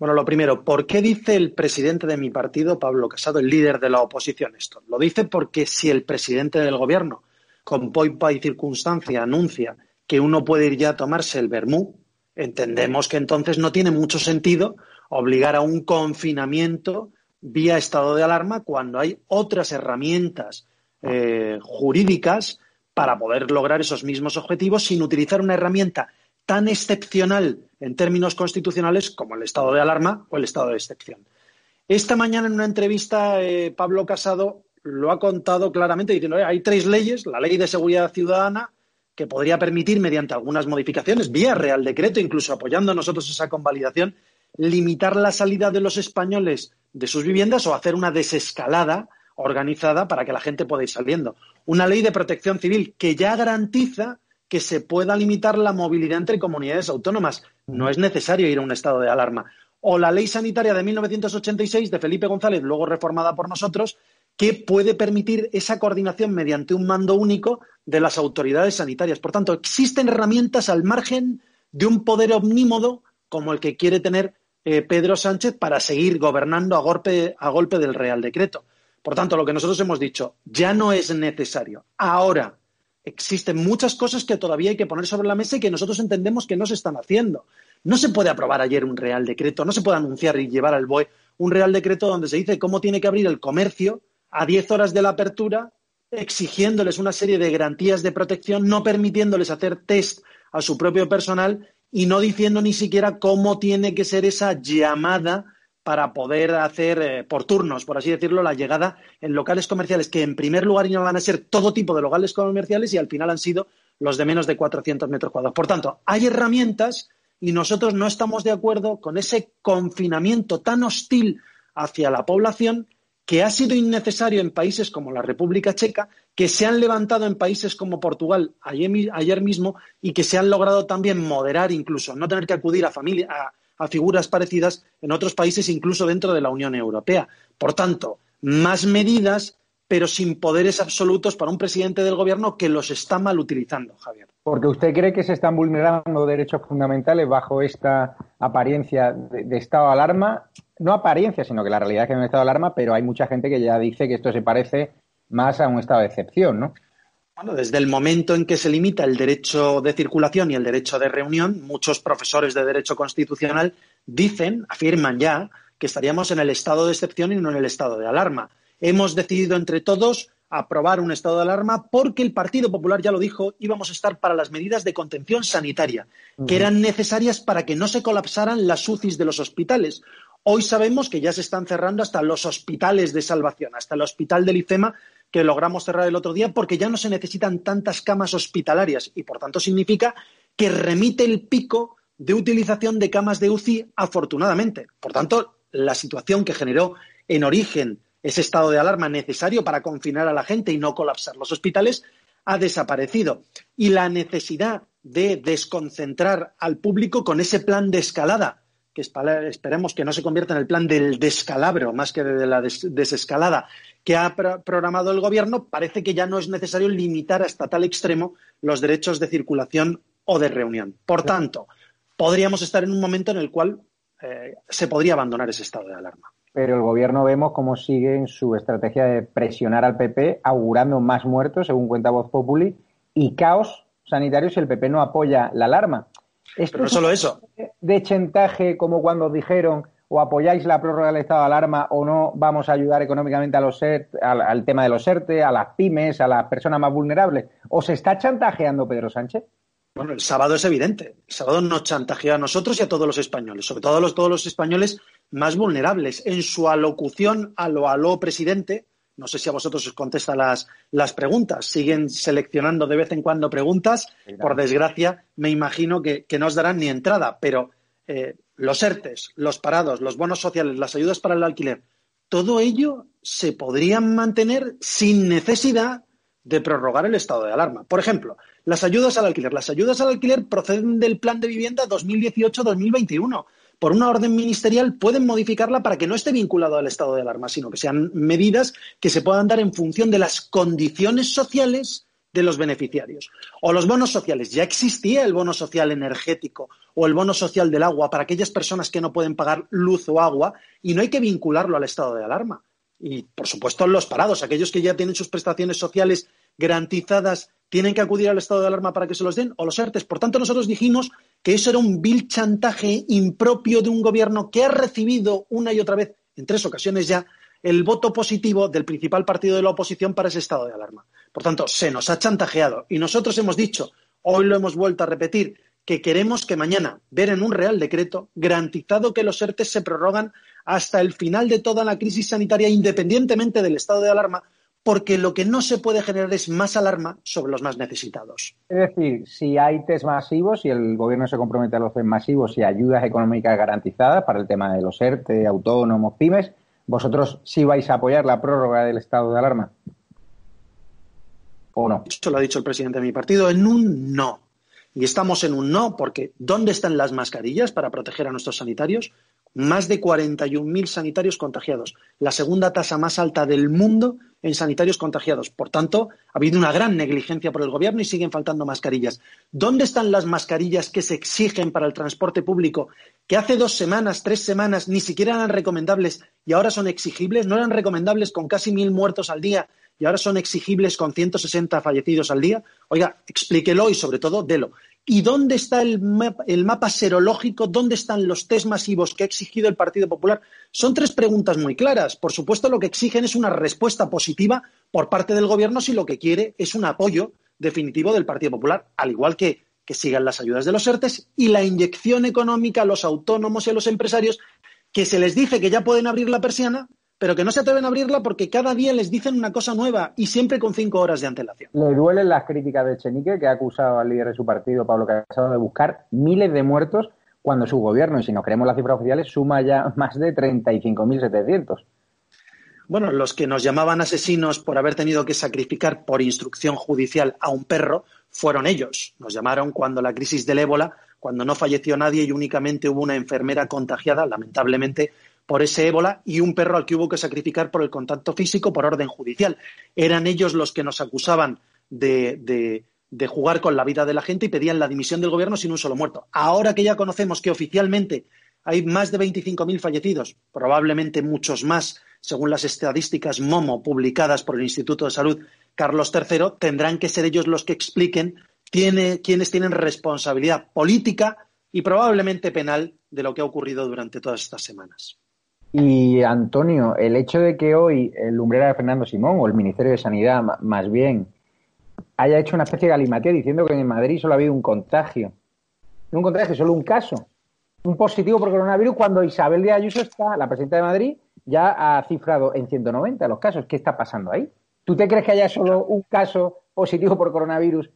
Bueno, lo primero, ¿por qué dice el presidente de mi partido, Pablo Casado, el líder de la oposición, esto? Lo dice porque si el presidente del gobierno con poipa y circunstancia anuncia que uno puede ir ya a tomarse el vermú, entendemos que entonces no tiene mucho sentido obligar a un confinamiento vía estado de alarma cuando hay otras herramientas eh, jurídicas para poder lograr esos mismos objetivos sin utilizar una herramienta tan excepcional en términos constitucionales como el estado de alarma o el estado de excepción. Esta mañana en una entrevista, eh, Pablo Casado lo ha contado claramente diciendo, hay tres leyes, la ley de seguridad ciudadana, que podría permitir, mediante algunas modificaciones, vía Real Decreto, incluso apoyando nosotros esa convalidación, limitar la salida de los españoles de sus viviendas o hacer una desescalada organizada para que la gente pueda ir saliendo. Una ley de protección civil que ya garantiza que se pueda limitar la movilidad entre comunidades autónomas. No es necesario ir a un estado de alarma. O la ley sanitaria de 1986 de Felipe González, luego reformada por nosotros, que puede permitir esa coordinación mediante un mando único de las autoridades sanitarias. Por tanto, existen herramientas al margen de un poder omnímodo como el que quiere tener eh, Pedro Sánchez para seguir gobernando a golpe, a golpe del Real Decreto. Por tanto, lo que nosotros hemos dicho, ya no es necesario. Ahora, existen muchas cosas que todavía hay que poner sobre la mesa y que nosotros entendemos que no se están haciendo. No se puede aprobar ayer un Real Decreto, no se puede anunciar y llevar al BOE un Real Decreto donde se dice cómo tiene que abrir el comercio a 10 horas de la apertura, exigiéndoles una serie de garantías de protección, no permitiéndoles hacer test a su propio personal y no diciendo ni siquiera cómo tiene que ser esa llamada para poder hacer eh, por turnos, por así decirlo, la llegada en locales comerciales, que en primer lugar van a ser todo tipo de locales comerciales y al final han sido los de menos de 400 metros cuadrados. Por tanto, hay herramientas y nosotros no estamos de acuerdo con ese confinamiento tan hostil hacia la población que ha sido innecesario en países como la República Checa, que se han levantado en países como Portugal ayer, mismo y que se han logrado también moderar incluso, no tener que acudir a, a figuras parecidas en otros países, incluso dentro de la Unión Europea. Por tanto, más medidas, pero sin poderes absolutos para un presidente del gobierno que los está mal utilizando, Javier. Porque usted cree que se están vulnerando derechos fundamentales bajo esta apariencia de estado de alarma no apariencia, sino que la realidad es que hay un estado de alarma, pero hay mucha gente que ya dice que esto se parece más a un estado de excepción, ¿no? Bueno, desde el momento en que se limita el derecho de circulación y el derecho de reunión, muchos profesores de derecho constitucional dicen, afirman ya, que estaríamos en el estado de excepción y no en el estado de alarma. Hemos decidido entre todos aprobar un estado de alarma porque el Partido Popular ya lo dijo, íbamos a estar para las medidas de contención sanitaria, que eran necesarias para que no se colapsaran las UCIs de los hospitales. Hoy sabemos que ya se están cerrando hasta los hospitales de salvación, hasta el hospital del IFEMA que logramos cerrar el otro día porque ya no se necesitan tantas camas hospitalarias y por tanto significa que remite el pico de utilización de camas de UCI afortunadamente. Por tanto, la situación que generó en origen ese estado de alarma necesario para confinar a la gente y no colapsar los hospitales ha desaparecido. Y la necesidad de desconcentrar al público con ese plan de escalada que esperemos que no se convierta en el plan del descalabro más que de la desescalada que ha programado el Gobierno, parece que ya no es necesario limitar hasta tal extremo los derechos de circulación o de reunión. Por tanto, podríamos estar en un momento en el cual eh, se podría abandonar ese estado de alarma. Pero el Gobierno vemos cómo sigue en su estrategia de presionar al PP, augurando más muertos, según cuenta Voz Populi, y caos sanitario si el PP no apoya la alarma. Pero no solo eso. De chantaje, como cuando dijeron o apoyáis la prórroga del estado de alarma o no vamos a ayudar económicamente a los al, tema de los ERTE, a las pymes, a las personas más vulnerables. ¿O se está chantajeando Pedro Sánchez? Bueno, el sábado es evidente. El sábado nos chantajea a nosotros y a todos los españoles, sobre todo a los, todos los españoles más vulnerables. En su alocución a lo aló presidente, no sé si a vosotros os contesta las, las preguntas. Siguen seleccionando de vez en cuando preguntas. Por desgracia, me imagino que, no os darán ni entrada. Pero eh, los ERTES, los parados, los bonos sociales, las ayudas para el alquiler, todo ello se podrían mantener sin necesidad de prorrogar el estado de alarma. Por ejemplo, las ayudas al alquiler. Las ayudas al alquiler proceden del plan de vivienda 2018-2021 por una orden ministerial pueden modificarla para que no esté vinculado al estado de alarma, sino que sean medidas que se puedan dar en función de las condiciones sociales de los beneficiarios. O los bonos sociales. Ya existía el bono social energético o el bono social del agua para aquellas personas que no pueden pagar luz o agua y no hay que vincularlo al estado de alarma. Y, por supuesto, los parados, aquellos que ya tienen sus prestaciones sociales garantizadas, tienen que acudir al estado de alarma para que se los den, o los ERTES. Por tanto, nosotros dijimos que eso era un vil chantaje impropio de un gobierno que ha recibido una y otra vez, en tres ocasiones ya, el voto positivo del principal partido de la oposición para ese estado de alarma. Por tanto, se nos ha chantajeado y nosotros hemos dicho, hoy lo hemos vuelto a repetir, que queremos que mañana ver en un Real Decreto garantizado que los ERTES se prorrogan hasta el final de toda la crisis sanitaria, independientemente del estado de alarma, porque lo que no se puede generar es más alarma sobre los más necesitados. Es decir, si hay test masivos, si el gobierno se compromete a los test masivos y ayudas económicas garantizadas para el tema de los ERTE, autónomos, pymes, ¿vosotros sí vais a apoyar la prórroga del estado de alarma? ¿O no? Esto lo ha dicho el presidente de mi partido en un no. Y estamos en un no porque ¿dónde están las mascarillas para proteger a nuestros sanitarios? más de 41.000 sanitarios contagiados, la segunda tasa más alta del mundo en sanitarios contagiados. Por tanto, ha habido una gran negligencia por el Gobierno y siguen faltando mascarillas. ¿Dónde están las mascarillas que se exigen para el transporte público, que hace dos semanas, tres semanas, ni siquiera eran recomendables y ahora son exigibles? ¿No eran recomendables con casi mil muertos al día y ahora son exigibles con 160 fallecidos al día? Oiga, explíquelo y sobre todo delo. ¿Y dónde está el mapa, serológico? ¿Dónde están los test masivos que ha exigido el Partido Popular? Son tres preguntas muy claras. Por supuesto, lo que exigen es una respuesta positiva por parte del Gobierno si lo que quiere es un apoyo definitivo del Partido Popular, al igual que que sigan las ayudas de los ERTES y la inyección económica a los autónomos y a los empresarios, que se les dice que ya pueden abrir la persiana, pero que no se atreven a abrirla porque cada día les dicen una cosa nueva y siempre con cinco horas de antelación. Le duelen las críticas de Chenique, que ha acusado al líder de su partido, Pablo Casado, de buscar miles de muertos cuando su gobierno, y si nos creemos las cifras oficiales, suma ya más de 35.700. Bueno, los que nos llamaban asesinos por haber tenido que sacrificar por instrucción judicial a un perro fueron ellos. Nos llamaron cuando la crisis del ébola, cuando no falleció nadie y únicamente hubo una enfermera contagiada, lamentablemente, por ese ébola y un perro al que hubo que sacrificar por el contacto físico por orden judicial. Eran ellos los que nos acusaban de, jugar con la vida de la gente y pedían la dimisión del gobierno sin un solo muerto. Ahora que ya conocemos que oficialmente hay más de 25.000 fallecidos, probablemente muchos más, según las estadísticas MOMO publicadas por el Instituto de Salud Carlos III, tendrán que ser ellos los que expliquen quiénes tienen responsabilidad política y probablemente penal de lo que ha ocurrido durante todas estas semanas. Y Antonio, el hecho de que hoy el lumbrera de Fernando Simón o el Ministerio de Sanidad más bien haya hecho una especie de galimatía diciendo que en Madrid solo ha habido un contagio. Un contagio, solo un caso. Un positivo por coronavirus cuando Isabel de Ayuso está, la presidenta de Madrid, ya ha cifrado en 190 los casos. ¿Qué está pasando ahí? ¿Tú te crees que haya solo un caso positivo por coronavirus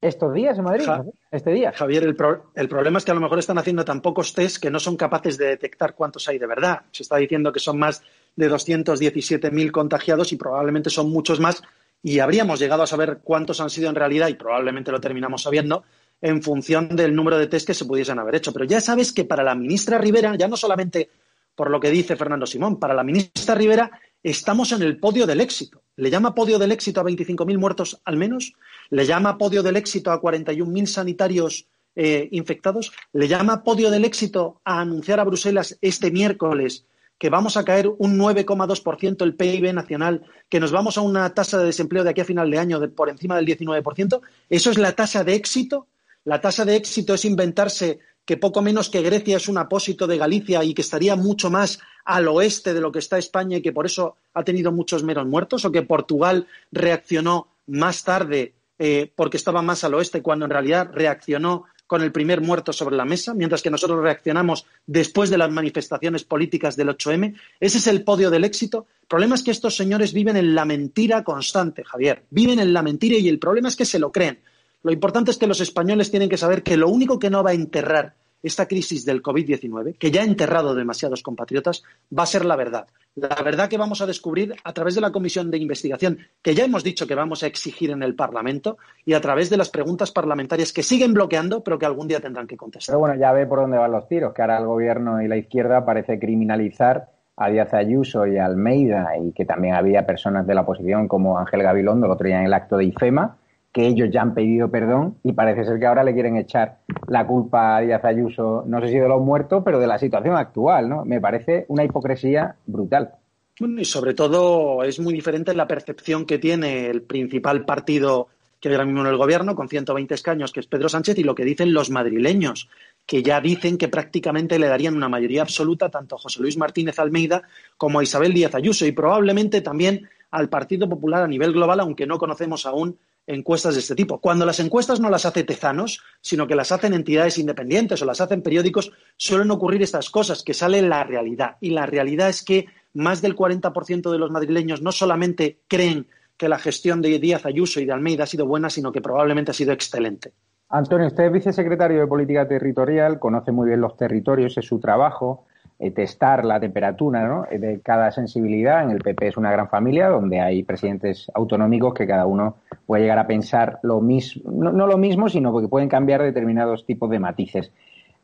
estos días en Madrid, este día. Javier, el, el, problema es que a lo mejor están haciendo tan pocos test que no son capaces de detectar cuántos hay de verdad. Se está diciendo que son más de 217.000 contagiados y probablemente son muchos más y habríamos llegado a saber cuántos han sido en realidad y probablemente lo terminamos sabiendo en función del número de test que se pudiesen haber hecho. Pero ya sabes que para la ministra Rivera, ya no solamente por lo que dice Fernando Simón, para la ministra Rivera estamos en el podio del éxito. ¿Le llama podio del éxito a 25.000 muertos al menos? ¿Le llama podio del éxito a 41.000 sanitarios eh, infectados? ¿Le llama podio del éxito a anunciar a Bruselas este miércoles que vamos a caer un 9,2% el PIB nacional, que nos vamos a una tasa de desempleo de aquí a final de año por encima del 19%? ¿Eso es la tasa de éxito? La tasa de éxito es inventarse que poco menos que Grecia es un apósito de Galicia y que estaría mucho más al oeste de lo que está España y que por eso ha tenido muchos menos muertos, o que Portugal reaccionó más tarde eh, porque estaba más al oeste cuando en realidad reaccionó con el primer muerto sobre la mesa, mientras que nosotros reaccionamos después de las manifestaciones políticas del 8M. Ese es el podio del éxito. El problema es que estos señores viven en la mentira constante, Javier. Viven en la mentira y el problema es que se lo creen. Lo importante es que los españoles tienen que saber que lo único que no va a enterrar esta crisis del COVID-19, que ya ha enterrado demasiados compatriotas, va a ser la verdad. La verdad que vamos a descubrir a través de la comisión de investigación que ya hemos dicho que vamos a exigir en el Parlamento y a través de las preguntas parlamentarias que siguen bloqueando, pero que algún día tendrán que contestar. Pero bueno, ya ve por dónde van los tiros, que ahora el gobierno y la izquierda parece criminalizar a Díaz Ayuso y a Almeida y que también había personas de la oposición como Ángel Gabilondo el otro día en el acto de IFEMA que ellos ya han pedido perdón y parece ser que ahora le quieren echar la culpa a Díaz Ayuso, no sé si de los muertos, pero de la situación actual, ¿no? Me parece una hipocresía brutal. Y sobre todo es muy diferente la percepción que tiene el principal partido que hay ahora mismo en el gobierno, con 120 escaños, que es Pedro Sánchez, y lo que dicen los madrileños, que ya dicen que prácticamente le darían una mayoría absoluta tanto a José Luis Martínez Almeida como a Isabel Díaz Ayuso, y probablemente también al Partido Popular a nivel global, aunque no conocemos aún encuestas de este tipo. Cuando las encuestas no las hace Tezanos, sino que las hacen entidades independientes o las hacen periódicos, suelen ocurrir estas cosas, que sale la realidad. Y la realidad es que más del 40% de los madrileños no solamente creen que la gestión de Díaz Ayuso y de Almeida ha sido buena, sino que probablemente ha sido excelente. Antonio, usted es vicesecretario de Política Territorial, conoce muy bien los territorios, es su trabajo. Eh, testar la temperatura de cada sensibilidad. En el PP es una gran familia donde hay presidentes autonómicos que cada uno puede llegar a pensar lo mismo, no, lo mismo, sino que pueden cambiar determinados tipos de matices.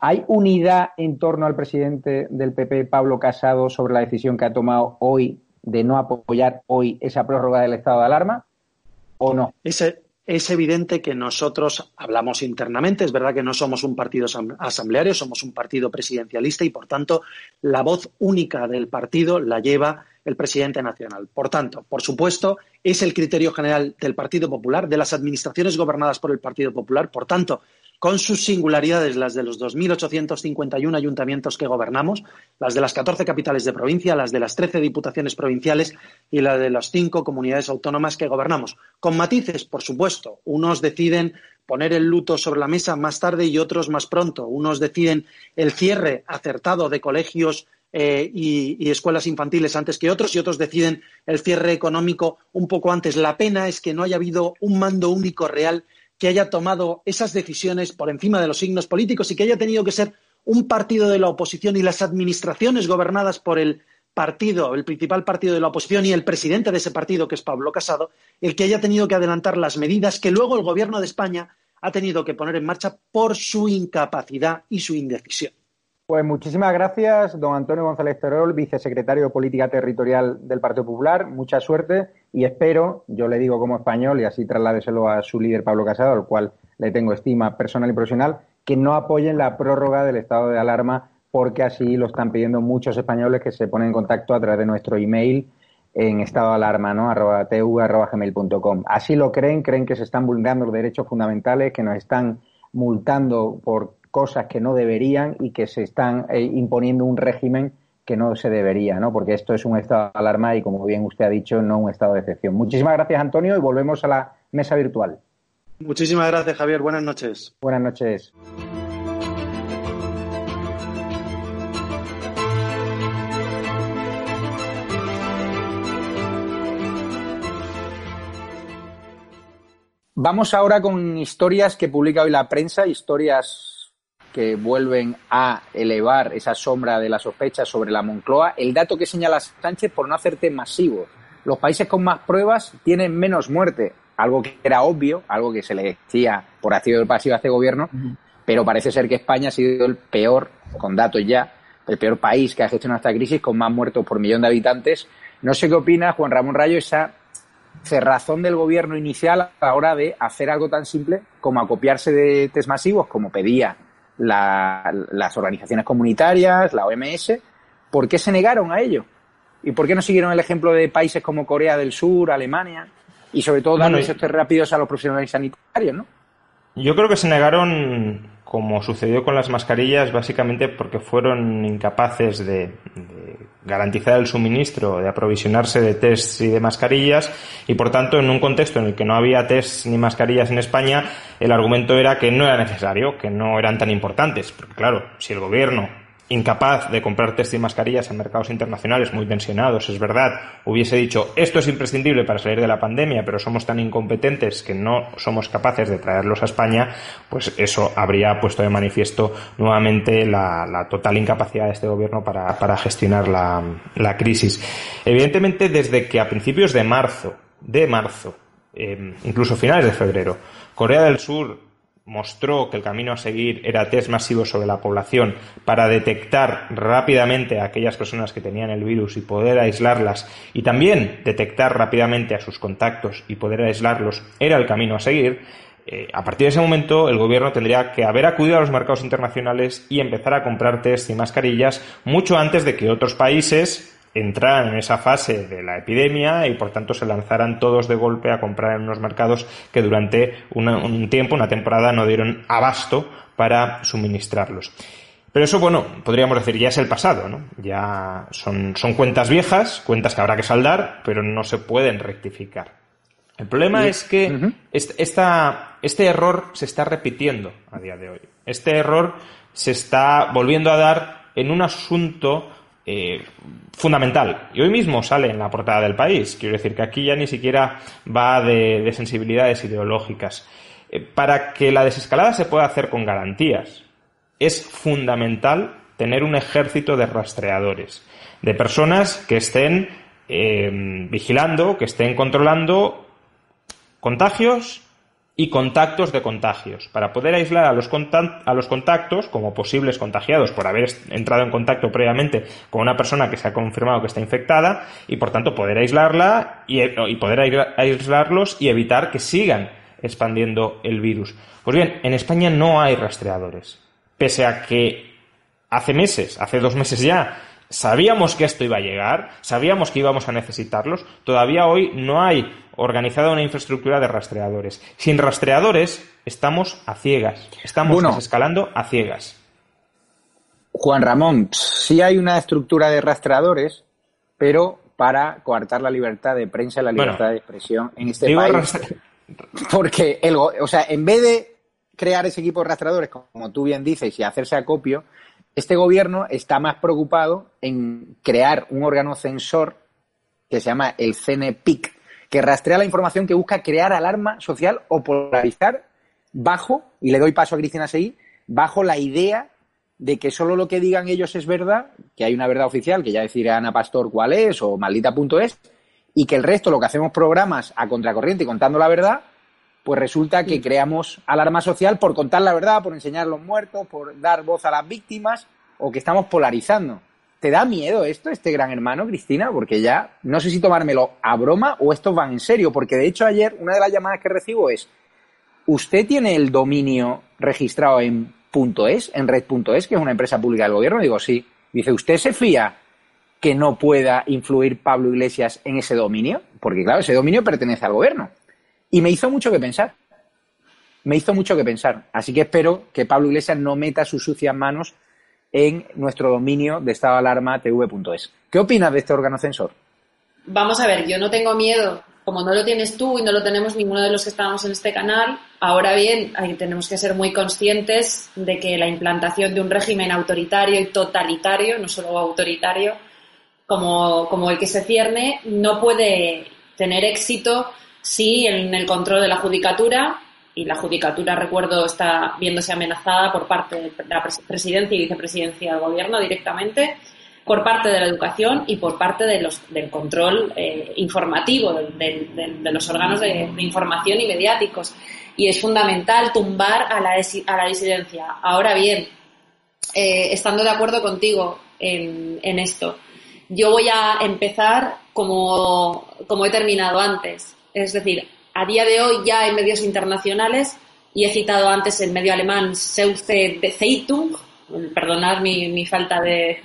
¿Hay unidad en torno al presidente del PP, Pablo Casado, sobre la decisión que ha tomado hoy de no apoyar hoy esa prórroga del estado de alarma o no? Ese, es evidente que nosotros hablamos internamente, es verdad que no somos un partido asambleario, somos un partido presidencialista y, por tanto, la voz única del partido la lleva el presidente nacional. Por tanto, por supuesto, es el criterio general del Partido Popular, de las administraciones gobernadas por el Partido Popular. Por tanto, con sus singularidades, las de los 2.851 ayuntamientos que gobernamos, las de las 14 capitales de provincia, las de las 13 diputaciones provinciales y la de las cinco comunidades autónomas que gobernamos. Con matices, por supuesto. Unos deciden poner el luto sobre la mesa más tarde y otros más pronto. Unos deciden el cierre acertado de colegios eh, y, escuelas infantiles antes que otros y otros deciden el cierre económico un poco antes. La pena es que no haya habido un mando único real que haya tomado esas decisiones por encima de los signos políticos y que haya tenido que ser un partido de la oposición y las administraciones gobernadas por el partido, el principal partido de la oposición y el presidente de ese partido, que es Pablo Casado, el que haya tenido que adelantar las medidas que luego el Gobierno de España ha tenido que poner en marcha por su incapacidad y su indecisión. Pues muchísimas gracias, don Antonio González Terol, vicesecretario de Política Territorial del Partido Popular. Mucha suerte y espero, yo le digo como español y así trasládeselo a su líder Pablo Casado, al cual le tengo estima personal y profesional, que no apoyen la prórroga del estado de alarma porque así lo están pidiendo muchos españoles que se ponen en contacto a través de nuestro email en estado de alarma, ¿no? arroba tu, arroba gmail.com. Así lo creen, creen que se están vulnerando los derechos fundamentales, que nos están multando por cosas que no deberían y que se están eh, imponiendo un régimen que no se debería, ¿no? Porque esto es un estado de alarma y, como bien usted ha dicho, no un estado de excepción. Muchísimas gracias, Antonio, y volvemos a la mesa virtual. Muchísimas gracias, Javier. Buenas noches. Buenas noches. Vamos ahora con historias que publica hoy la prensa, historias que vuelven a elevar esa sombra de la sospecha sobre la Moncloa. El dato que señala Sánchez por no hacerte masivo. Los países con más pruebas tienen menos muerte, algo que era obvio, algo que se le decía por activo del pasivo a este gobierno, pero parece ser que España ha sido el peor, con datos ya, el peor país que ha gestionado esta crisis con más muertos por millón de habitantes. No sé qué opina Juan Ramón Rayo esa cerrazón del gobierno inicial a la hora de hacer algo tan simple como acopiarse de test masivos, como pedía las organizaciones comunitarias, la OMS, ¿por qué se negaron a ello? ¿Y por qué no siguieron el ejemplo de países como Corea del Sur, Alemania? Y sobre todo dando esos rápidos a los profesionales sanitarios, ¿no? Yo creo que se negaron, como sucedió con las mascarillas, básicamente porque fueron incapaces de, garantizar el suministro, de aprovisionarse de tests y de mascarillas, y por tanto, en un contexto en el que no había tests ni mascarillas en España, el argumento era que no era necesario, que no eran tan importantes. Porque claro, si el gobierno incapaz de comprar test y mascarillas en mercados internacionales muy tensionados, es verdad, hubiese dicho esto es imprescindible para salir de la pandemia, pero somos tan incompetentes que no somos capaces de traerlos a España, pues eso habría puesto de manifiesto nuevamente la, total incapacidad de este gobierno para, gestionar la, la, crisis. Evidentemente, desde que a principios de marzo, de marzo, eh, incluso finales de febrero, Corea del Sur mostró que el camino a seguir era test masivos sobre la población para detectar rápidamente a aquellas personas que tenían el virus y poder aislarlas y también detectar rápidamente a sus contactos y poder aislarlos era el camino a seguir, eh, a partir de ese momento el gobierno tendría que haber acudido a los mercados internacionales y empezar a comprar test y mascarillas mucho antes de que otros países entraran en esa fase de la epidemia y por tanto se lanzaran todos de golpe a comprar en unos mercados que durante un tiempo, una temporada, no dieron abasto para suministrarlos. Pero eso, bueno, podríamos decir, ya es el pasado, ¿no? Ya son, son cuentas viejas, cuentas que habrá que saldar, pero no se pueden rectificar. El problema es que este error se está repitiendo a día de hoy. Este error se está volviendo a dar en un asunto eh, fundamental. Y hoy mismo sale en la portada del país. Quiero decir que aquí ya ni siquiera va de, sensibilidades ideológicas. Eh, para que la desescalada se pueda hacer con garantías, es fundamental tener un ejército de rastreadores, de personas que estén eh, vigilando, que estén controlando contagios y contactos de contagios, para poder aislar a los, a los contactos como posibles contagiados por haber entrado en contacto previamente con una persona que se ha confirmado que está infectada y por tanto poder aislarla y, y poder aislarlos y evitar que sigan expandiendo el virus. Pues bien, en España no hay rastreadores, pese a que hace meses, hace dos meses ya, sabíamos que esto iba a llegar, sabíamos que íbamos a necesitarlos, todavía hoy no hay organizada una infraestructura de rastreadores. Sin rastreadores estamos a ciegas, estamos escalando a ciegas. Juan Ramón, sí hay una estructura de rastreadores, pero para coartar la libertad de prensa y la libertad de expresión en este país. Porque, el, o sea, en vez de crear ese equipo de rastreadores, como tú bien dices, y hacerse acopio, este gobierno está más preocupado en crear un órgano censor que se llama el CNPIC, que rastrea la información que busca crear alarma social o polarizar bajo, y le doy paso a Cristina Seguí, bajo la idea de que solo lo que digan ellos es verdad, que hay una verdad oficial, que ya decirá Ana Pastor cuál es, o maldita.es, y que el resto, lo que hacemos programas a contracorriente y contando la verdad, pues resulta que creamos alarma social por contar la verdad, por enseñar los muertos, por dar voz a las víctimas, o que estamos polarizando. ¿Te da miedo esto, este gran hermano, Cristina? Porque ya no sé si tomármelo a broma o estos van en serio. Porque de hecho ayer una de las llamadas que recibo es, ¿usted tiene el dominio registrado en .es, en red.es, que es una empresa pública del gobierno? Digo, sí. Dice, ¿usted se fía que no pueda influir Pablo Iglesias en ese dominio? Porque claro, ese dominio pertenece al gobierno. Y me hizo mucho que pensar. Me hizo mucho que pensar. Así que espero que Pablo Iglesias no meta sus sucias manos en nuestro dominio de estado de alarma tv.es. ¿Qué opinas de este órgano censor? Vamos a ver, yo no tengo miedo, como no lo tienes tú y no lo tenemos ninguno de los que estamos en este canal. Ahora bien, tenemos que ser muy conscientes de que la implantación de un régimen autoritario y totalitario, no solo autoritario, como, como el que se cierne, no puede tener éxito si en el control de la judicatura, y la judicatura, recuerdo, está viéndose amenazada por parte de la presidencia y vicepresidencia del gobierno directamente, por parte de la educación y por parte del control eh, informativo de, los órganos de, información y mediáticos. Y es fundamental tumbar a la, a la disidencia. Ahora bien, eh, estando de acuerdo contigo en, en esto, yo voy a empezar como, como he terminado antes es decir, a día de hoy ya hay medios internacionales, y he citado antes el medio alemán Seuze de Zeitung, perdonad mi, falta de,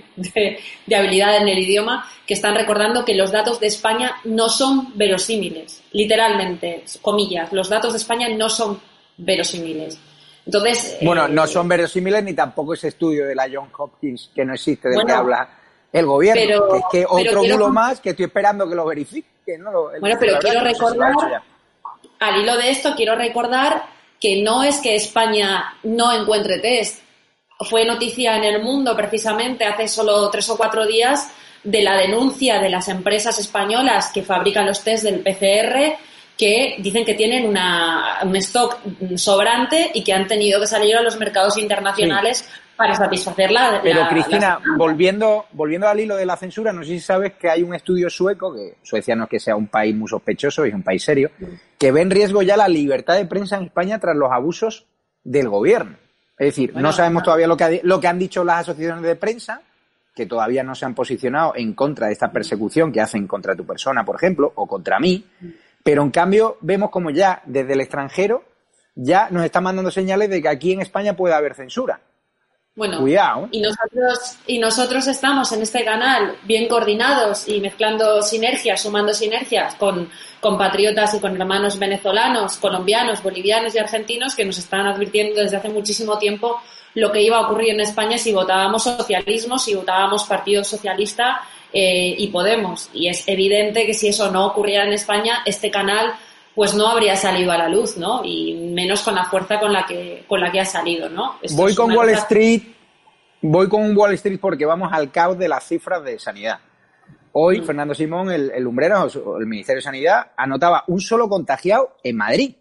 habilidad en el idioma, que están recordando que los datos de España no son verosímiles, literalmente, comillas, los datos de España no son verosímiles. Entonces, bueno, no eh, son verosímiles ni tampoco ese estudio de la John Hopkins que no existe, del que habla el gobierno. Pero, es que otro bulo más que estoy esperando que lo verifique. bueno, pero quiero recordar, al hilo de esto, quiero recordar que no es que España no encuentre test. Fue noticia en el mundo precisamente hace solo tres o cuatro días de la denuncia de las empresas españolas que fabrican los test del PCR que dicen que tienen una, un stock sobrante y que han tenido que salir a los mercados internacionales para satisfacerla. Pero Cristina, volviendo, volviendo al hilo de la censura, no sé si sabes que hay un estudio sueco, que Suecia no es que sea un país muy sospechoso, es un país serio, que ve en riesgo ya la libertad de prensa en España tras los abusos del gobierno. Es decir, no sabemos todavía lo que, lo que han dicho las asociaciones de prensa, que todavía no se han posicionado en contra de esta persecución que hacen contra tu persona, por ejemplo, o contra mí, pero en cambio vemos como ya desde el extranjero ya nos están mandando señales de que aquí en España puede haber censura. Bueno, Y nosotros, y nosotros estamos en este canal bien coordinados y mezclando sinergias, sumando sinergias con compatriotas y con hermanos venezolanos, colombianos, bolivianos y argentinos que nos están advirtiendo desde hace muchísimo tiempo lo que iba a ocurrir en España si votábamos socialismo, si votábamos Partido Socialista eh, y Podemos. Y es evidente que si eso no ocurriera en España, este canal pues no habría salido a la luz, ¿no? Y menos con la fuerza con la que, con la que ha salido, ¿no? voy con Wall Street, voy con Wall Street porque vamos al caos de las cifras de sanidad. Hoy, mm. Fernando Simón, el, el Lumbrero, el Ministerio de Sanidad, anotaba un solo contagiado en Madrid.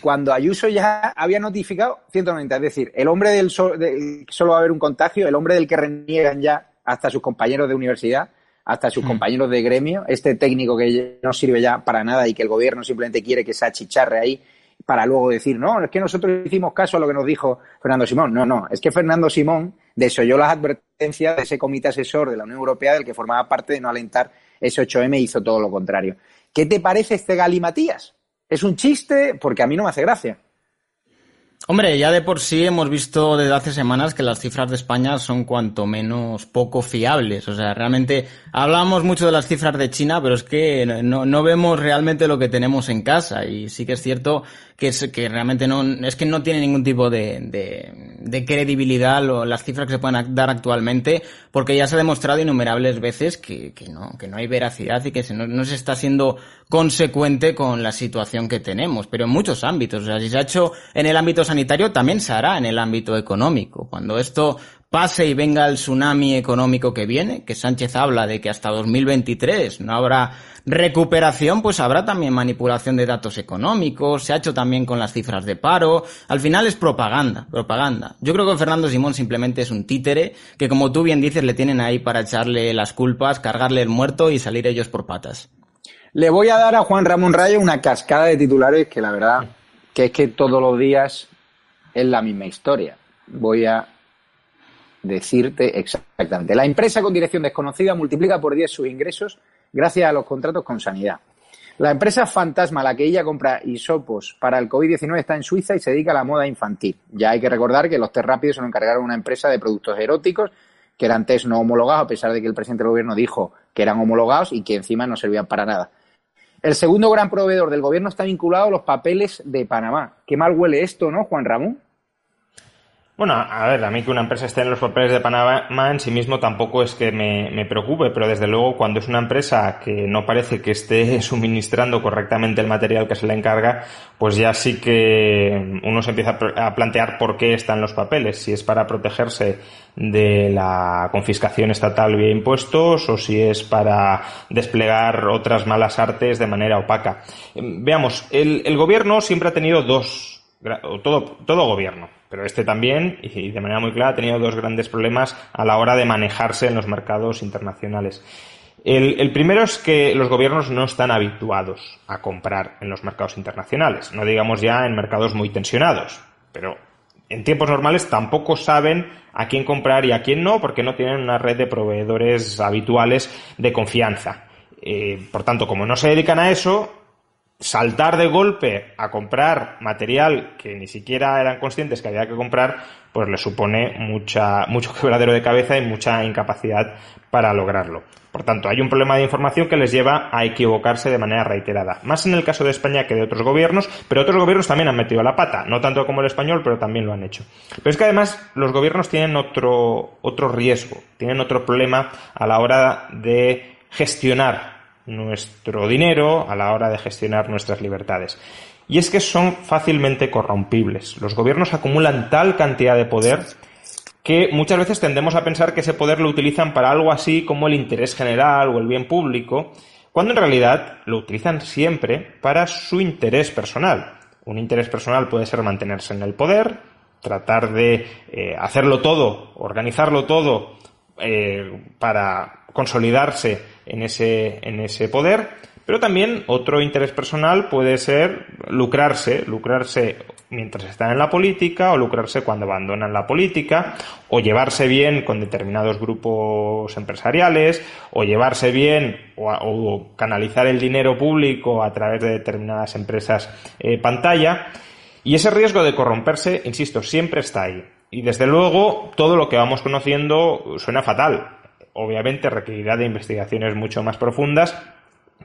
Cuando Ayuso ya había notificado 190, es decir, el hombre del, solo va a haber un contagio, el hombre del que reniegan ya hasta sus compañeros de universidad, hasta sus mm. compañeros de gremio, este técnico que no sirve ya para nada y que el gobierno simplemente quiere que se achicharre ahí para luego decir, no, es que nosotros hicimos caso a lo que nos dijo Fernando Simón. No, no, es que Fernando Simón desoyó las advertencias de ese comité asesor de la Unión Europea del que formaba parte de no alentar ese 8M hizo todo lo contrario. ¿Qué te parece este Matías? ¿Es un chiste? Porque a mí no me hace gracia. Hombre, ya de por sí hemos visto desde hace semanas que las cifras de España son cuanto menos poco fiables. O sea, realmente hablamos mucho de las cifras de China, pero es que no, no vemos realmente lo que tenemos en casa. Y sí que es cierto que, es, que realmente no, es que no tiene ningún tipo de, de, de credibilidad lo, las cifras que se pueden dar actualmente, porque ya se ha demostrado innumerables veces que, que no, que no hay veracidad y que se, no, no se está siendo consecuente con la situación que tenemos, pero en muchos ámbitos. O sea, si se ha hecho en el ámbito sanitario, también se hará en el ámbito económico. Cuando esto pase y venga el tsunami económico que viene, que Sánchez habla de que hasta 2023 no habrá recuperación, pues habrá también manipulación de datos económicos, se ha hecho también con las cifras de paro. Al final es propaganda, propaganda. Yo creo que Fernando Simón simplemente es un títere que, como tú bien dices, le tienen ahí para echarle las culpas, cargarle el muerto y salir ellos por patas. Le voy a dar a Juan Ramón Rayo una cascada de titulares que la verdad que es que todos los días es la misma historia. Voy a decirte exactamente. La empresa con dirección desconocida multiplica por 10 sus ingresos gracias a los contratos con sanidad. La empresa fantasma, la que ella compra isopos para el COVID-19, está en Suiza y se dedica a la moda infantil. Ya hay que recordar que los test rápidos se lo encargaron una empresa de productos eróticos que eran test no homologados, a pesar de que el presidente del gobierno dijo que eran homologados y que encima no servían para nada. El segundo gran proveedor del gobierno está vinculado a los papeles de Panamá. Qué mal huele esto, ¿no, Juan Ramón? Bueno, a ver, a mí que una empresa esté en los papeles de Panamá en sí mismo tampoco es que me, me, preocupe, pero desde luego cuando es una empresa que no parece que esté suministrando correctamente el material que se le encarga, pues ya sí que uno se empieza a plantear por qué están los papeles, si es para protegerse de la confiscación estatal vía impuestos o si es para desplegar otras malas artes de manera opaca. Veamos, el, el gobierno siempre ha tenido dos todo, todo gobierno, pero este también, y de manera muy clara, ha tenido dos grandes problemas a la hora de manejarse en los mercados internacionales. El, primero es que los gobiernos no están habituados a comprar en los mercados internacionales, no digamos ya en mercados muy tensionados, pero en tiempos normales tampoco saben a quién comprar y a quién no, porque no tienen una red de proveedores habituales de confianza. Eh, por tanto, como no se dedican a eso, saltar de golpe a comprar material que ni siquiera eran conscientes que había que comprar, pues le supone mucha, mucho quebradero de cabeza y mucha incapacidad para lograrlo. Por tanto, hay un problema de información que les lleva a equivocarse de manera reiterada. Más en el caso de España que de otros gobiernos, pero otros gobiernos también han metido la pata. No tanto como el español, pero también lo han hecho. Pero es que además los gobiernos tienen otro, otro riesgo, tienen otro problema a la hora de gestionar nuestro dinero a la hora de gestionar nuestras libertades. Y es que son fácilmente corrompibles. Los gobiernos acumulan tal cantidad de poder que muchas veces tendemos a pensar que ese poder lo utilizan para algo así como el interés general o el bien público, cuando en realidad lo utilizan siempre para su interés personal. Un interés personal puede ser mantenerse en el poder, tratar de eh, hacerlo todo, organizarlo todo eh, para consolidarse en ese, en ese poder, pero también otro interés personal puede ser lucrarse, lucrarse mientras están en la política o lucrarse cuando abandonan la política o llevarse bien con determinados grupos empresariales o llevarse bien o, canalizar el dinero público a través de determinadas empresas eh, pantalla. Y ese riesgo de corromperse, insisto, siempre está ahí. Y desde luego todo lo que vamos conociendo suena fatal obviamente requerirá de investigaciones mucho más profundas,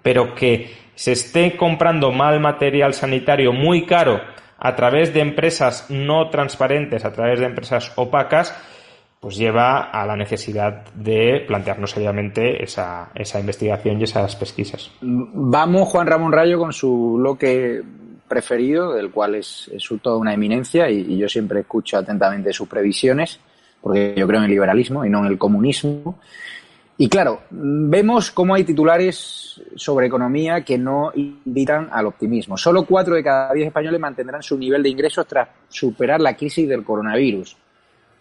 pero que se esté comprando mal material sanitario muy caro a través de empresas no transparentes, a través de empresas opacas, pues lleva a la necesidad de plantearnos seriamente esa, esa investigación y esas pesquisas. Vamos, Juan Ramón Rayo, con su bloque preferido, del cual es, es toda una eminencia y, y, yo siempre escucho atentamente sus previsiones porque yo creo en el liberalismo y no en el comunismo. Y claro, vemos cómo hay titulares sobre economía que no invitan al optimismo. Solo cuatro de cada diez españoles mantendrán su nivel de ingresos tras superar la crisis del coronavirus.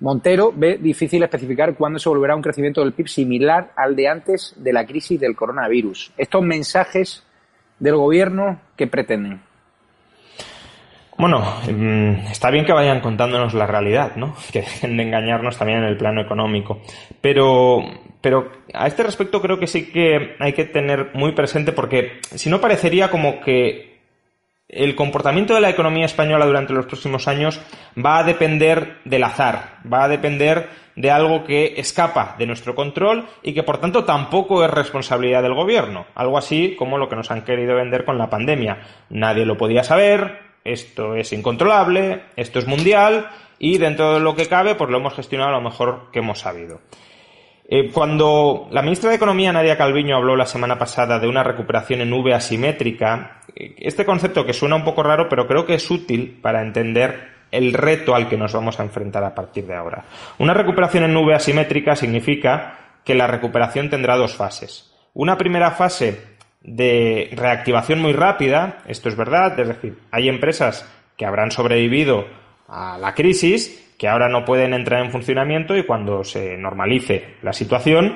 Montero ve difícil especificar cuándo se volverá un crecimiento del PIB similar al de antes de la crisis del coronavirus. Estos mensajes del gobierno, ¿qué pretenden? Bueno, mm, está bien que vayan contándonos la realidad, ¿no? Que dejen de engañarnos también en el plano económico. Pero, pero a este respecto creo que sí que hay que tener muy presente porque si no parecería como que el comportamiento de la economía española durante los próximos años va a depender del azar, va a depender de algo que escapa de nuestro control y que por tanto tampoco es responsabilidad del gobierno. Algo así como lo que nos han querido vender con la pandemia. Nadie lo podía saber, esto es incontrolable, esto es mundial y dentro de lo que cabe, pues lo hemos gestionado lo mejor que hemos sabido. Eh, cuando la ministra de Economía, Nadia Calviño, habló la semana pasada de una recuperación en V asimétrica, eh, este concepto que suena un poco raro, pero creo que es útil para entender el reto al que nos vamos a enfrentar a partir de ahora. Una recuperación en V asimétrica significa que la recuperación tendrá dos fases. Una primera fase de reactivación muy rápida, esto es verdad, es decir, hay empresas que habrán sobrevivido a la crisis, que ahora no pueden entrar en funcionamiento y cuando se normalice la situación,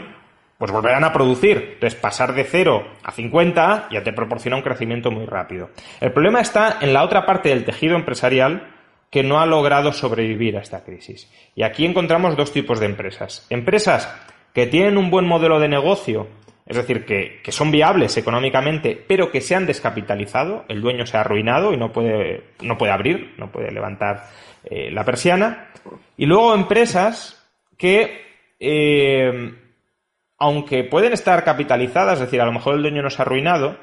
pues volverán a producir. Entonces, pasar de 0 a 50 ya te proporciona un crecimiento muy rápido. El problema está en la otra parte del tejido empresarial que no ha logrado sobrevivir a esta crisis. Y aquí encontramos dos tipos de empresas. Empresas que tienen un buen modelo de negocio es decir, que, son viables económicamente, pero que se han descapitalizado, el dueño se ha arruinado y no puede, no puede abrir, no puede levantar eh, la persiana. Y luego empresas que, eh, aunque pueden estar capitalizadas, es decir, a lo mejor el dueño no se ha arruinado,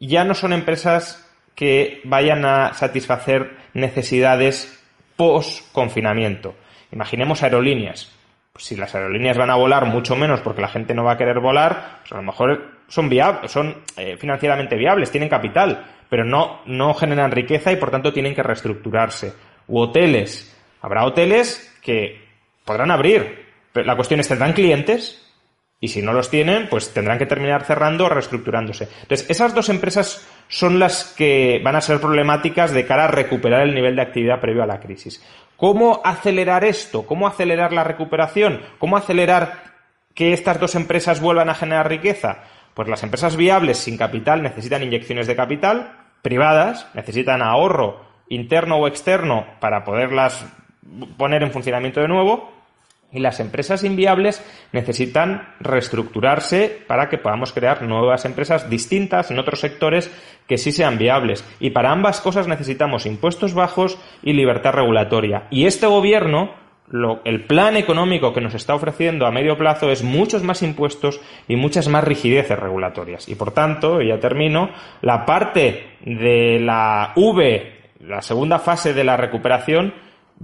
ya no son empresas que vayan a satisfacer necesidades post-confinamiento. Imaginemos aerolíneas si las aerolíneas van a volar mucho menos porque la gente no va a querer volar, pues a lo mejor son viables, son eh, financieramente viables, tienen capital, pero no, no generan riqueza y por tanto tienen que reestructurarse. U hoteles. Habrá hoteles que podrán abrir, pero la cuestión es, ¿tendrán clientes? Y si no los tienen, pues tendrán que terminar cerrando o reestructurándose. Entonces, esas dos empresas son las que van a ser problemáticas de cara a recuperar el nivel de actividad previo a la crisis. ¿Cómo acelerar esto? ¿Cómo acelerar la recuperación? ¿Cómo acelerar que estas dos empresas vuelvan a generar riqueza? Pues las empresas viables sin capital necesitan inyecciones de capital, privadas, necesitan ahorro interno o externo para poderlas poner en funcionamiento de nuevo, y las empresas inviables necesitan reestructurarse para que podamos crear nuevas empresas distintas en otros sectores que sí sean viables. Y para ambas cosas necesitamos impuestos bajos y libertad regulatoria. Y este gobierno, el plan económico que nos está ofreciendo a medio plazo es muchos más impuestos y muchas más rigideces regulatorias. Y por tanto, ya termino, la parte de la V, la segunda fase de la recuperación,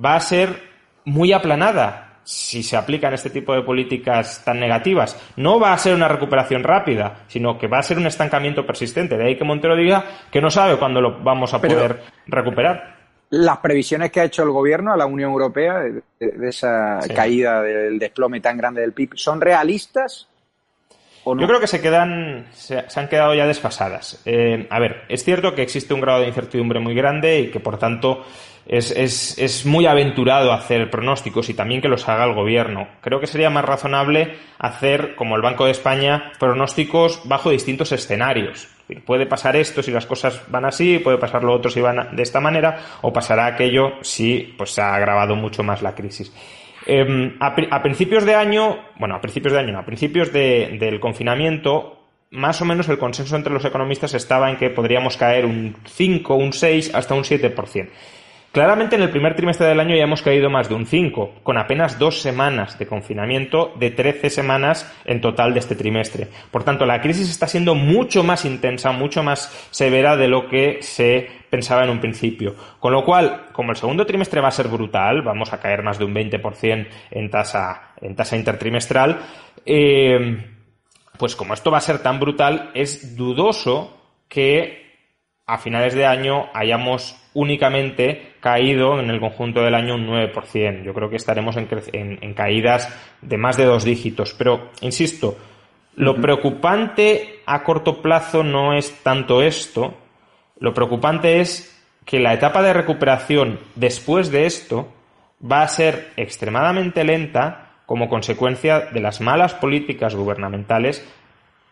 va a ser muy aplanada si se aplican este tipo de políticas tan negativas, no va a ser una recuperación rápida, sino que va a ser un estancamiento persistente. De ahí que Montero diga que no sabe cuándo lo vamos a poder recuperar. Las previsiones que ha hecho el gobierno a la Unión Europea de, esa caída del desplome tan grande del PIB, ¿son realistas? ¿O no? Yo creo que se quedan, se, han quedado ya desfasadas. Eh, a ver, es cierto que existe un grado de incertidumbre muy grande y que por tanto es, muy aventurado hacer pronósticos y también que los haga el gobierno. Creo que sería más razonable hacer, como el Banco de España, pronósticos bajo distintos escenarios. Puede pasar esto si las cosas van así, puede pasar lo otro si van de esta manera, o pasará aquello si pues, se ha agravado mucho más la crisis. Em, a, principios de año, bueno, a principios de año, no, a principios de, del confinamiento, más o menos el consenso entre los economistas estaba en que podríamos caer un 5, un 6, hasta un 7%. Claramente en el primer trimestre del año ya hemos caído más de un 5, con apenas dos semanas de confinamiento de 13 semanas en total de este trimestre. Por tanto, la crisis está siendo mucho más intensa, mucho más severa de lo que se pensaba en un principio. Con lo cual, como el segundo trimestre va a ser brutal, vamos a caer más de un 20% en tasa, en tasa intertrimestral, eh, pues como esto va a ser tan brutal, es dudoso que a finales de año hayamos únicamente caído en el conjunto del año un 9%. Yo creo que estaremos en, caídas de más de dos dígitos. Pero, insisto, lo preocupante a corto plazo no es tanto esto. Lo preocupante es que la etapa de recuperación después de esto va a ser extremadamente lenta como consecuencia de las malas políticas gubernamentales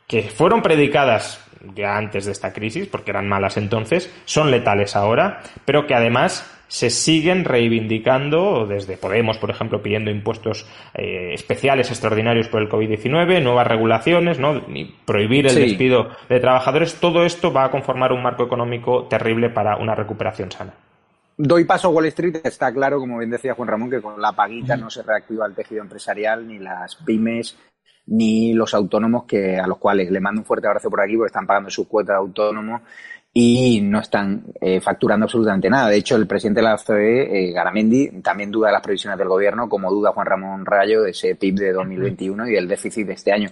que fueron predicadas ya antes de esta crisis, porque eran malas entonces, son letales ahora, pero que además se siguen reivindicando desde Podemos, por ejemplo, pidiendo impuestos eh, especiales extraordinarios por el COVID-19, nuevas regulaciones, ¿no? Ni prohibir el despido de trabajadores. Todo esto va a conformar un marco económico terrible para una recuperación sana. Doy paso a Wall Street, está claro, como bien decía Juan Ramón, que con la paguita no se reactiva el tejido empresarial, ni las pymes, ni los autónomos, que a los cuales le mando un fuerte abrazo por aquí, porque están pagando su cuota de autónomo y no están eh, facturando absolutamente nada. De hecho, el presidente de la OCDE, eh, Garamendi, también duda de las previsiones del gobierno, como duda Juan Ramón Rayo de ese PIB de 2021 y del déficit de este año.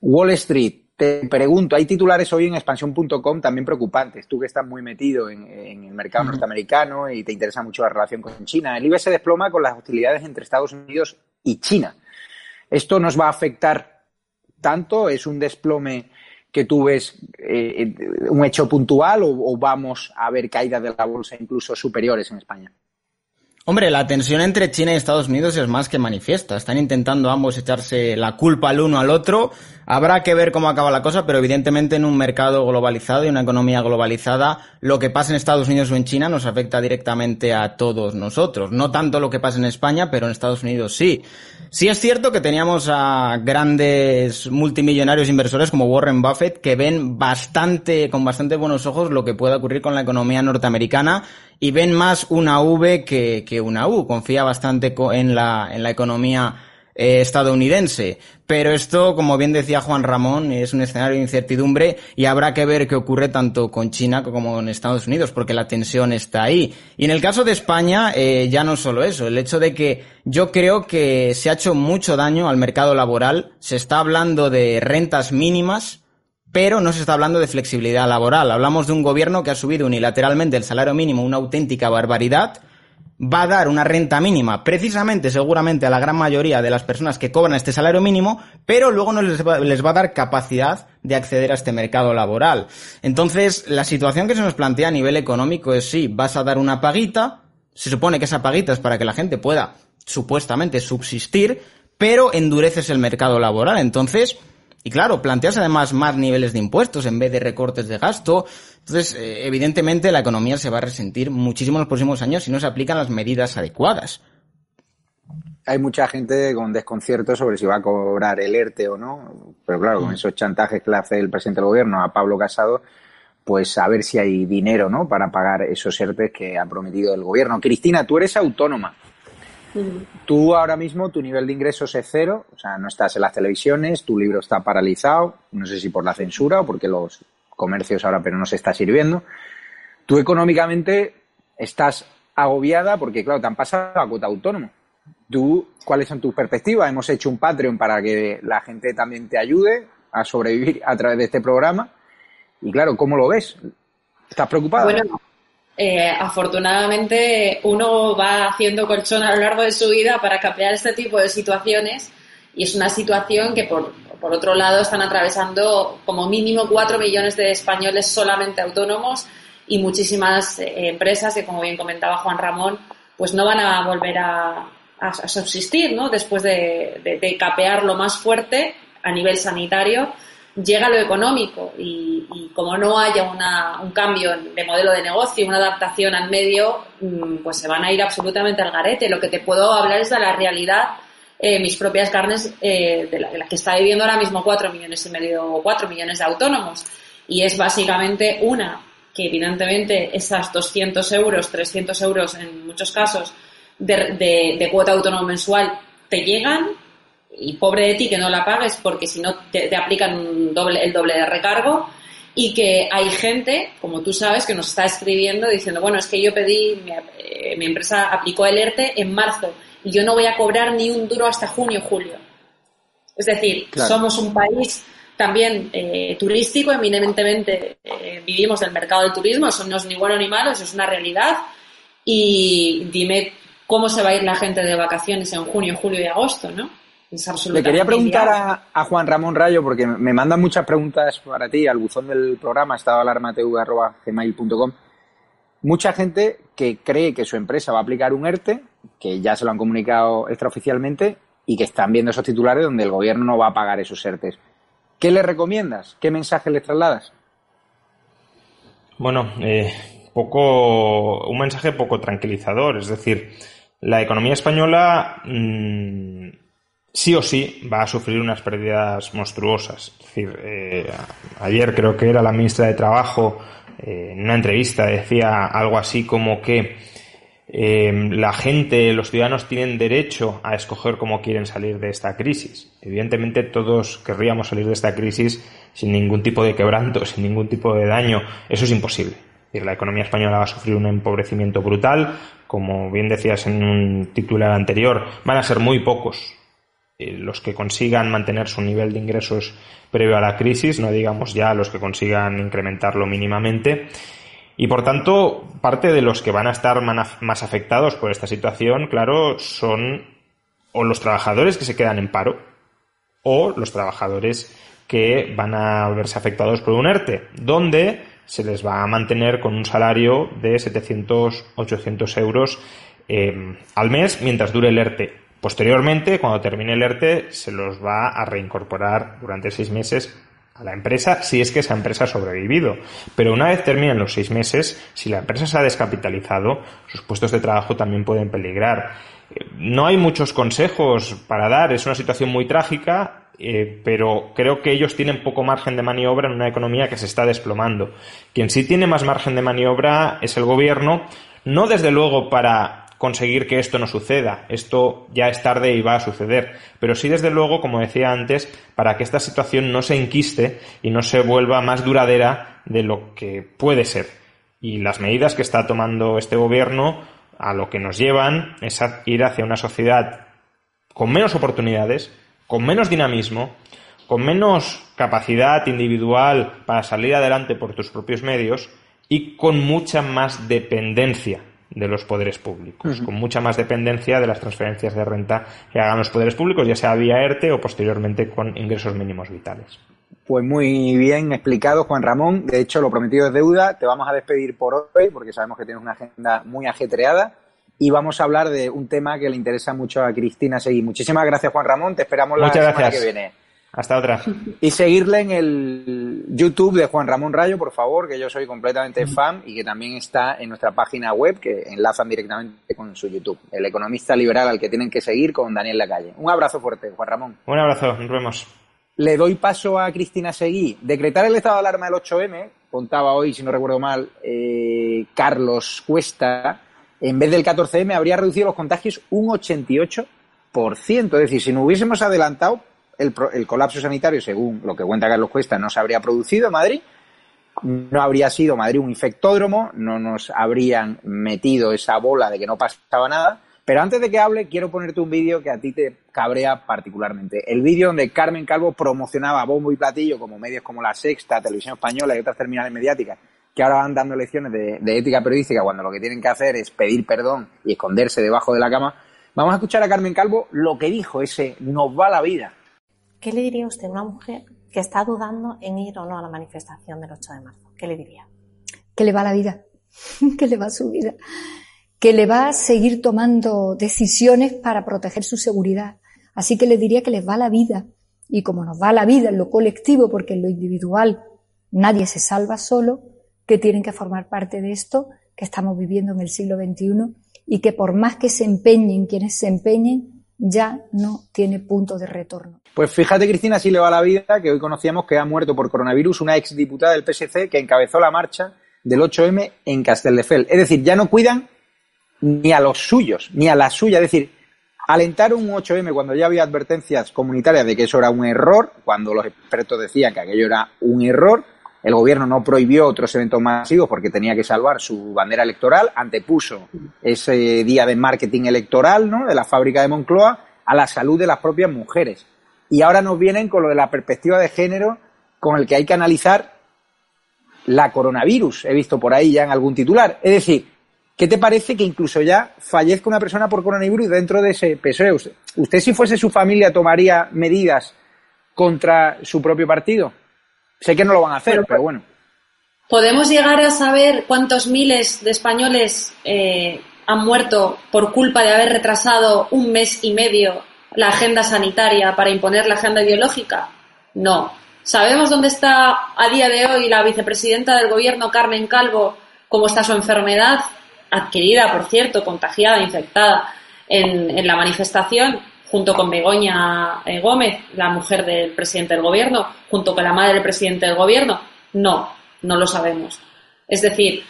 Wall Street, te pregunto, hay titulares hoy en expansión.com también preocupantes. Tú que estás muy metido en, el mercado norteamericano y te interesa mucho la relación con China. El IBEX se desploma con las hostilidades entre Estados Unidos y China. ¿Esto nos va a afectar tanto? ¿Es un desplome que tú ves eh, un hecho puntual o, vamos a ver caídas de la bolsa incluso superiores en España? Hombre, la tensión entre China y Estados Unidos es más que manifiesta. Están intentando ambos echarse la culpa al uno al otro. Habrá que ver cómo acaba la cosa, pero evidentemente en un mercado globalizado y una economía globalizada, lo que pasa en Estados Unidos o en China nos afecta directamente a todos nosotros. No tanto lo que pasa en España, pero en Estados Unidos sí. Sí es cierto que teníamos a grandes multimillonarios inversores como Warren Buffett que ven bastante, con bastante buenos ojos lo que pueda ocurrir con la economía norteamericana y ven más una V que, que una U. Confía bastante en la, en la economía eh, estadounidense. Pero esto, como bien decía Juan Ramón, es un escenario de incertidumbre y habrá que ver qué ocurre tanto con China como con Estados Unidos, porque la tensión está ahí. Y en el caso de España, eh, ya no solo eso, el hecho de que yo creo que se ha hecho mucho daño al mercado laboral, se está hablando de rentas mínimas, pero no se está hablando de flexibilidad laboral. Hablamos de un gobierno que ha subido unilateralmente el salario mínimo una auténtica barbaridad, va a dar una renta mínima precisamente, seguramente, a la gran mayoría de las personas que cobran este salario mínimo, pero luego no les va, les va a dar capacidad de acceder a este mercado laboral. Entonces, la situación que se nos plantea a nivel económico es sí, vas a dar una paguita, se supone que esa paguita es para que la gente pueda supuestamente subsistir, pero endureces el mercado laboral. Entonces, y claro, planteas además más niveles de impuestos en vez de recortes de gasto. Entonces, eh, evidentemente, la economía se va a resentir muchísimo en los próximos años si no se aplican las medidas adecuadas. Hay mucha gente con desconcierto sobre si va a cobrar el ERTE o no, pero claro, con mm. esos chantajes que le hace el presidente del gobierno a Pablo Casado, pues a ver si hay dinero, ¿no? Para pagar esos ERTE que ha prometido el gobierno. Cristina, tú eres autónoma. Tú ahora mismo, tu nivel de ingresos es cero, o sea, no estás en las televisiones, tu libro está paralizado, no sé si por la censura o porque los comercios ahora pero no se está sirviendo. Tú económicamente estás agobiada porque, claro, te han pasado a cuota autónomo. ¿Tú, cuáles son tus perspectivas? Hemos hecho un Patreon para que la gente también te ayude a sobrevivir a través de este programa. Y claro, ¿cómo lo ves? ¿Estás preocupada? Bueno, eh, afortunadamente uno va haciendo colchón a lo largo de su vida para capear este tipo de situaciones y es una situación que por, por otro lado están atravesando como mínimo cuatro millones de españoles solamente autónomos y muchísimas eh, empresas que como bien comentaba Juan Ramón pues no van a volver a, subsistir ¿no? después de, de capear lo más fuerte a nivel sanitario llega lo económico y, como no haya un cambio de modelo de negocio, una adaptación al medio, mm, pues se van a ir absolutamente al garete. Lo que te puedo hablar es de la realidad, eh, mis propias carnes, eh, de, la, que está viviendo ahora mismo cuatro millones y medio o cuatro millones de autónomos. Y es básicamente una, que evidentemente esas 200 euros, 300 euros en muchos casos de, de cuota autónomo mensual te llegan y pobre de ti que no la pagues porque si no te, aplican doble, el doble de recargo y que hay gente, como tú sabes, que nos está escribiendo diciendo, bueno, es que yo pedí, mi, eh, empresa aplicó el ERTE en marzo y yo no voy a cobrar ni un duro hasta junio julio. Es decir, somos un país también eh, turístico, eminentemente eh, vivimos del mercado del turismo, eso no es ni bueno ni malo, eso es una realidad. Y dime cómo se va a ir la gente de vacaciones en junio, julio y agosto, ¿no? Le quería preguntar a, Juan Ramón Rayo, porque me mandan muchas preguntas para ti al buzón del programa, estadoalarmatv.gmail.com. Mucha gente que cree que su empresa va a aplicar un ERTE, que ya se lo han comunicado extraoficialmente, y que están viendo esos titulares donde el gobierno no va a pagar esos ERTES. ¿Qué le recomiendas? ¿Qué mensaje le trasladas? Bueno, eh, poco, un mensaje poco tranquilizador. Es decir, la economía española mmm, sí o sí va a sufrir unas pérdidas monstruosas. Es decir, eh, ayer creo que era la ministra de Trabajo eh, en una entrevista decía algo así como que eh, la gente, los ciudadanos tienen derecho a escoger cómo quieren salir de esta crisis. Evidentemente todos querríamos salir de esta crisis sin ningún tipo de quebranto, sin ningún tipo de daño. Eso es imposible. La economía española va a sufrir un empobrecimiento brutal. Como bien decías en un titular anterior, van a ser muy pocos eh, los que consigan mantener su nivel de ingresos previo a la crisis, no digamos ya los que consigan incrementarlo mínimamente. Y por tanto, parte de los que van a estar más afectados por esta situación, claro, son o los trabajadores que se quedan en paro o los trabajadores que van a verse afectados por un ERTE, donde se les va a mantener con un salario de 700, 800 euros eh, al mes mientras dure el ERTE. Posteriormente, cuando termine el ERTE, se los va a reincorporar durante seis meses a la empresa si es que esa empresa ha sobrevivido. Pero una vez terminen los seis meses, si la empresa se ha descapitalizado, sus puestos de trabajo también pueden peligrar. Eh, no hay muchos consejos para dar, es una situación muy trágica, eh, pero creo que ellos tienen poco margen de maniobra en una economía que se está desplomando. Quien sí tiene más margen de maniobra es el gobierno, no desde luego para conseguir que esto no suceda. Esto ya es tarde y va a suceder. Pero sí, desde luego, como decía antes, para que esta situación no se enquiste y no se vuelva más duradera de lo que puede ser. Y las medidas que está tomando este gobierno a lo que nos llevan es a ir hacia una sociedad con menos oportunidades, con menos dinamismo, con menos capacidad individual para salir adelante por tus propios medios y con mucha más dependencia de los poderes públicos, con mucha más dependencia de las transferencias de renta que hagan los poderes públicos, ya sea vía ERTE o posteriormente con ingresos mínimos vitales. Pues muy bien explicado, Juan Ramón. De hecho, lo prometido es deuda. Te vamos a despedir por hoy porque sabemos que tienes una agenda muy ajetreada y vamos a hablar de un tema que le interesa mucho a Cristina Seguí. Muchísimas gracias, Juan Ramón. Te esperamos la semana que viene. Hasta otra. Y seguirle en el YouTube de Juan Ramón Rayo, por favor, que yo soy completamente fan y que también está en nuestra página web, que enlazan directamente con su YouTube. El economista liberal al que tienen que seguir con Daniel Lacalle. Un abrazo fuerte, Juan Ramón. Un abrazo, nos vemos. Le doy paso a Cristina Seguí. Decretar el estado de alarma del 8M, contaba hoy, si no recuerdo mal, eh, Carlos Cuesta, en vez del 14M habría reducido los contagios un 88%. Es decir, si no hubiésemos adelantado, el, colapso sanitario, según lo que cuenta Carlos Cuesta, no se habría producido en Madrid, no habría sido Madrid un infectódromo, no nos habrían metido esa bola de que no pasaba nada. Pero antes de que hable, quiero ponerte un vídeo que a ti te cabrea particularmente. El vídeo donde Carmen Calvo promocionaba bombo y platillo como medios como La Sexta, Televisión Española y otras terminales mediáticas que ahora van dando lecciones de, ética periodística cuando lo que tienen que hacer es pedir perdón y esconderse debajo de la cama. Vamos a escuchar a Carmen Calvo lo que dijo ese nos va la vida ¿Qué le diría usted a una mujer que está dudando en ir o no a la manifestación del 8 de marzo? ¿Qué le diría? Que le va la vida, que le va su vida, que le va a seguir tomando decisiones para proteger su seguridad. Así que le diría que les va la vida. Y como nos va la vida en lo colectivo, porque en lo individual nadie se salva solo, que tienen que formar parte de esto que estamos viviendo en el siglo XXI y que por más que se empeñen quienes se empeñen, ya no tiene punto de retorno. Pues fíjate, Cristina, si le va la vida, que hoy conocíamos que ha muerto por coronavirus una exdiputada del PSC que encabezó la marcha del 8M en Castelldefels. Es decir, ya no cuidan ni a los suyos, ni a la suya. Es decir, alentar un 8M cuando ya había advertencias comunitarias de que eso era un error, cuando los expertos decían que aquello era un error, el gobierno no prohibió otros eventos masivos porque tenía que salvar su bandera electoral, antepuso ese día de marketing electoral ¿no? de la fábrica de Moncloa a la salud de las propias mujeres. Y ahora nos vienen con lo de la perspectiva de género con el que hay que analizar la coronavirus. He visto por ahí ya en algún titular. Es decir, ¿qué te parece que incluso ya fallezca una persona por coronavirus dentro de ese PSOE? ¿Usted si fuese su familia tomaría medidas contra su propio partido? Sé que no lo van a hacer, pero, bueno. ¿Podemos llegar a saber cuántos miles de españoles eh, han muerto por culpa de haber retrasado un mes y medio la agenda sanitaria para imponer la agenda ideológica? No. ¿Sabemos dónde está a día de hoy la vicepresidenta del gobierno, Carmen Calvo, cómo está su enfermedad, adquirida, por cierto, contagiada, infectada en, en la manifestación? Junto con Begoña eh, Gómez, la mujer del presidente del gobierno, junto con la madre del presidente del gobierno? No, no lo sabemos. Es decir,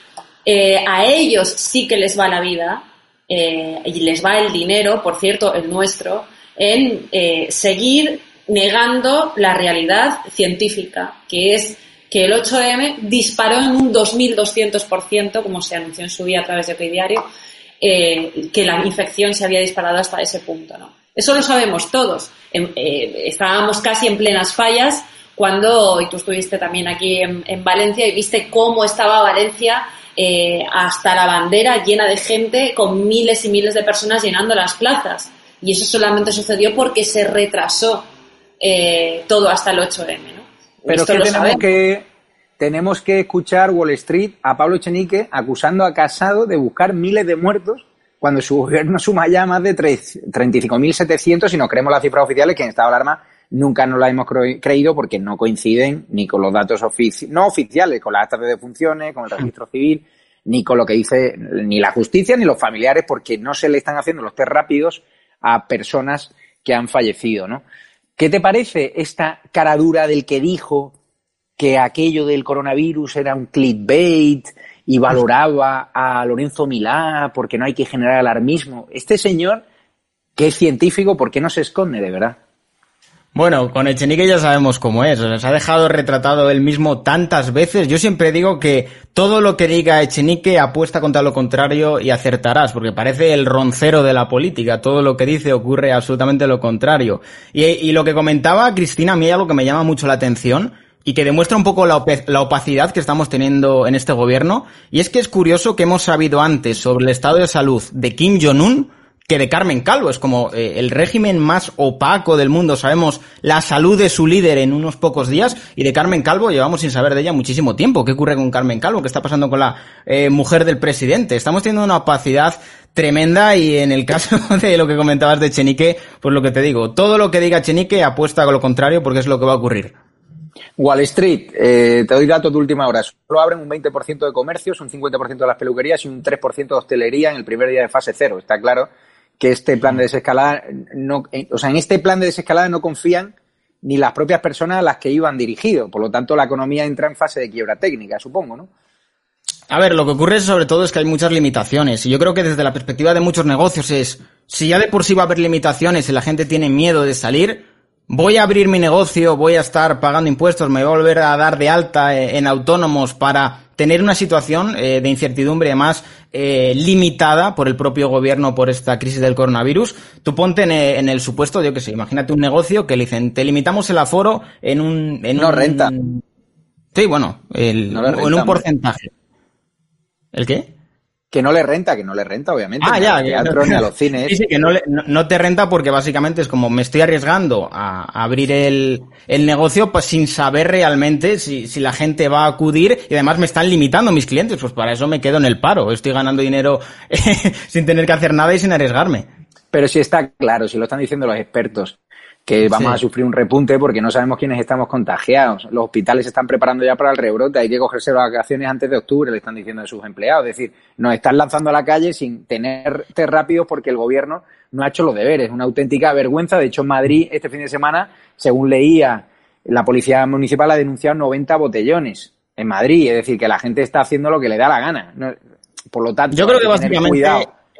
eh, a ellos sí que les va la vida eh, y les va el dinero, por cierto, el nuestro, en seguir negando la realidad científica, que es que el 8M disparó en un 2.200%, como se anunció en su día a través de Diario, que la infección se había disparado hasta ese punto. ¿no? Eso lo sabemos todos. Eh, estábamos casi en plenas fallas cuando, y tú estuviste también aquí en, Valencia y viste cómo estaba Valencia eh, hasta la bandera llena de gente, con miles y miles de personas llenando las plazas. Y eso solamente sucedió porque se retrasó eh, todo hasta el 8M. ¿no? Pero que tenemos que tenemos que escuchar Wall Street a Pablo Echenique acusando a Casado de buscar miles de muertos cuando su gobierno suma ya más de 35.700 y no creemos las cifras oficiales que en estado de alarma nunca nos las hemos creído porque no coinciden ni con los datos no oficiales, con las actas de defunciones, con el registro civil, ni con lo que dice ni la justicia ni los familiares porque no se le están haciendo los test rápidos a personas que han fallecido, ¿no? ¿Qué te parece esta cara dura del que dijo que aquello del coronavirus era un clickbait, y valoraba a Lorenzo Milá porque no hay que generar alarmismo. Este señor, que es científico, ¿por qué no se esconde de verdad? Bueno, con Echenique ya sabemos cómo es. Se ha dejado retratado él mismo tantas veces. Yo siempre digo que todo lo que diga Echenique apuesta contra lo contrario y acertarás, porque parece el roncero de la política. Todo lo que dice ocurre absolutamente lo contrario. Y, lo que comentaba Cristina, a mí algo que me llama mucho la atención y que demuestra un poco la, opacidad que estamos teniendo en este gobierno. Y es que es curioso que hemos sabido antes sobre el estado de salud de Kim Jong-un que de Carmen Calvo. Es como eh, el régimen más opaco del mundo. Sabemos la salud de su líder en unos pocos días y de Carmen Calvo llevamos sin saber de ella muchísimo tiempo. ¿Qué ocurre con Carmen Calvo? ¿Qué está pasando con la eh, mujer del presidente? Estamos teniendo una opacidad tremenda y en el caso de lo que comentabas de Chenique, pues lo que te digo, todo lo que diga Chenique apuesta con lo contrario porque es lo que va a ocurrir. Wall Street, eh, te doy datos de última hora. Solo abren un 20% de comercios, un 50% de las peluquerías y un 3% de hostelería en el primer día de fase cero. Está claro que este plan de desescalada, no, eh, o sea, en este plan de desescalada no confían ni las propias personas a las que iban dirigidos. Por lo tanto, la economía entra en fase de quiebra técnica, supongo, ¿no? A ver, lo que ocurre sobre todo es que hay muchas limitaciones. Y yo creo que desde la perspectiva de muchos negocios es, si ya de por sí va a haber limitaciones y la gente tiene miedo de salir, voy a abrir mi negocio, voy a estar pagando impuestos, me voy a volver a dar de alta eh, en autónomos para tener una situación eh, de incertidumbre más eh, limitada por el propio gobierno por esta crisis del coronavirus. Tú ponte en, el supuesto, yo que sé, imagínate un negocio que le dicen, te limitamos el aforo en un... En no renta. Sí, bueno, el, en un porcentaje. ¿El qué? Que no le renta, que no le renta, obviamente. Ah, ya, que no, a los cines. Sí, sí, que no, no, te renta porque básicamente es como me estoy arriesgando a, abrir el, el, negocio pues sin saber realmente si, si, la gente va a acudir y además me están limitando mis clientes, pues para eso me quedo en el paro. Estoy ganando dinero sin tener que hacer nada y sin arriesgarme. Pero si está claro, si lo están diciendo los expertos, que vamos a sufrir un repunte porque no sabemos quiénes estamos contagiados. Los hospitales se están preparando ya para el rebrote, hay que cogerse vacaciones antes de octubre, le están diciendo a sus empleados. Es decir, nos están lanzando a la calle sin tener test rápidos porque el gobierno no ha hecho los deberes. Una auténtica vergüenza. De hecho, en Madrid, este fin de semana, según leía, la policía municipal ha denunciado 90 botellones en Madrid. Es decir, que la gente está haciendo lo que le da la gana. Por lo tanto, yo creo que, básicamente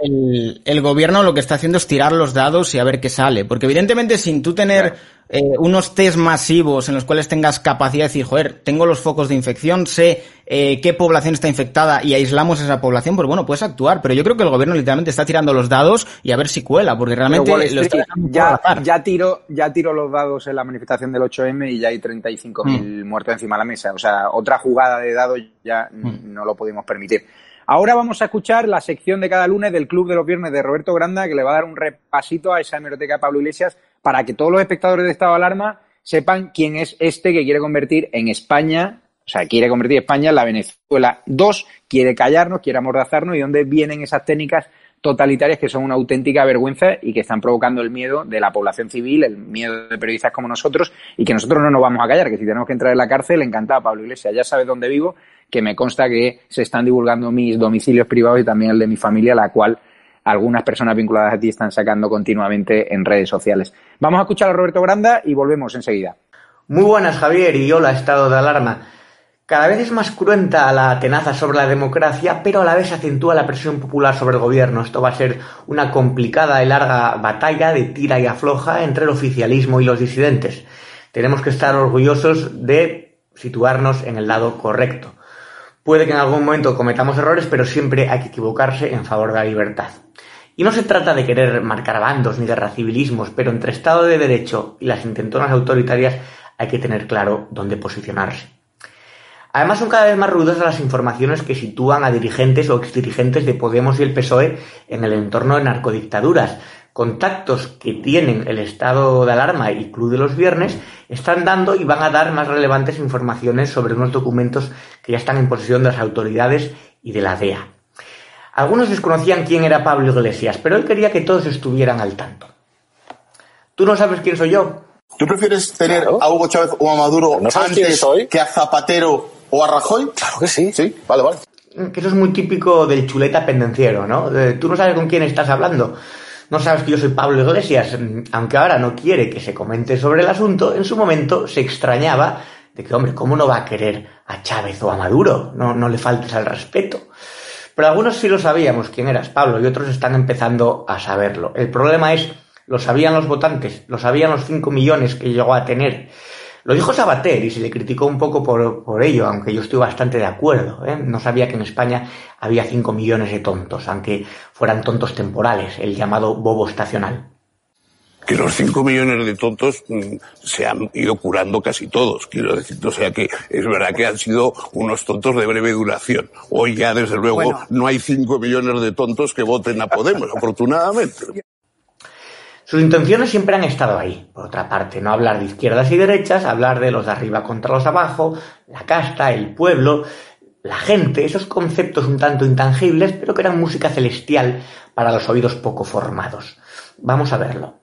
el, gobierno lo que está haciendo es tirar los dados y a ver qué sale. Porque evidentemente sin tú tener eh, unos test masivos en los cuales tengas capacidad de decir, joder, tengo los focos de infección, sé eh, qué población está infectada y aislamos esa población, pues bueno, puedes actuar. Pero yo creo que el gobierno literalmente está tirando los dados y a ver si cuela, porque realmente lo está ya, ya tiro, ya tiro los dados en la manifestación del 8M y ya hay 35.000 mm. muertos encima de la mesa. O sea, otra jugada de dados ya mm. no lo pudimos permitir. Ahora vamos a escuchar la sección de cada lunes del Club de los Viernes de Roberto Granda, que le va a dar un repasito a esa hemeroteca de Pablo Iglesias para que todos los espectadores de estado de alarma sepan quién es este que quiere convertir en España, o sea, quiere convertir España en la Venezuela 2, quiere callarnos, quiere amordazarnos y dónde vienen esas técnicas totalitarias que son una auténtica vergüenza y que están provocando el miedo de la población civil, el miedo de periodistas como nosotros y que nosotros no nos vamos a callar, que si tenemos que entrar en la cárcel, encantado Pablo Iglesias, ya sabes dónde vivo, que me consta que se están divulgando mis domicilios privados y también el de mi familia, la cual algunas personas vinculadas a ti están sacando continuamente en redes sociales. Vamos a escuchar a Roberto Granda y volvemos enseguida. Muy buenas, Javier, y hola, estado de alarma. Cada vez es más cruenta la tenaza sobre la democracia, pero a la vez acentúa la presión popular sobre el gobierno. Esto va a ser una complicada y larga batalla de tira y afloja entre el oficialismo y los disidentes. Tenemos que estar orgullosos de situarnos en el lado correcto. Puede que en algún momento cometamos errores, pero siempre hay que equivocarse en favor de la libertad. Y no se trata de querer marcar bandos ni guerra civilismos, pero entre Estado de Derecho y las intentonas autoritarias hay que tener claro dónde posicionarse. Además son cada vez más rudosas las informaciones que sitúan a dirigentes o exdirigentes de Podemos y el PSOE en el entorno de narcodictaduras. Contactos que tienen el estado de alarma y Club de los Viernes están dando y van a dar más relevantes informaciones sobre unos documentos que ya están en posesión de las autoridades y de la DEA. Algunos desconocían quién era Pablo Iglesias, pero él quería que todos estuvieran al tanto. ¿Tú no sabes quién soy yo? ¿Tú prefieres tener a Hugo Chávez o a Maduro antes que a Zapatero o a Rajoy? Claro que sí. Sí, vale, vale. Que eso es muy típico del chuleta pendenciero, ¿no? Tú no sabes con quién estás hablando. No sabes que yo soy Pablo Iglesias, aunque ahora no quiere que se comente sobre el asunto, en su momento se extrañaba de que, hombre, ¿cómo no va a querer a Chávez o a Maduro? No, no le faltes al respeto. Pero algunos sí lo sabíamos quién eras, Pablo, y otros están empezando a saberlo. El problema es, lo sabían los votantes, lo sabían los 5 millones que llegó a tener. Lo dijo Sabater y se le criticó un poco por, ello, aunque yo estoy bastante de acuerdo. ¿eh? No sabía que en España había 5 millones de tontos, aunque fueran tontos temporales, el llamado bobo estacional que los 5 millones de tontos mm, se han ido curando casi todos, quiero decir. O sea que es verdad que han sido unos tontos de breve duración. Hoy ya, desde luego, no hay 5 millones de tontos que voten a Podemos, afortunadamente. Sus intenciones siempre han estado ahí. Por otra parte, no hablar de izquierdas y derechas, hablar de los de arriba contra los de abajo, la casta, el pueblo, la gente, esos conceptos un tanto intangibles, pero que eran música celestial para los oídos poco formados. Vamos a verlo.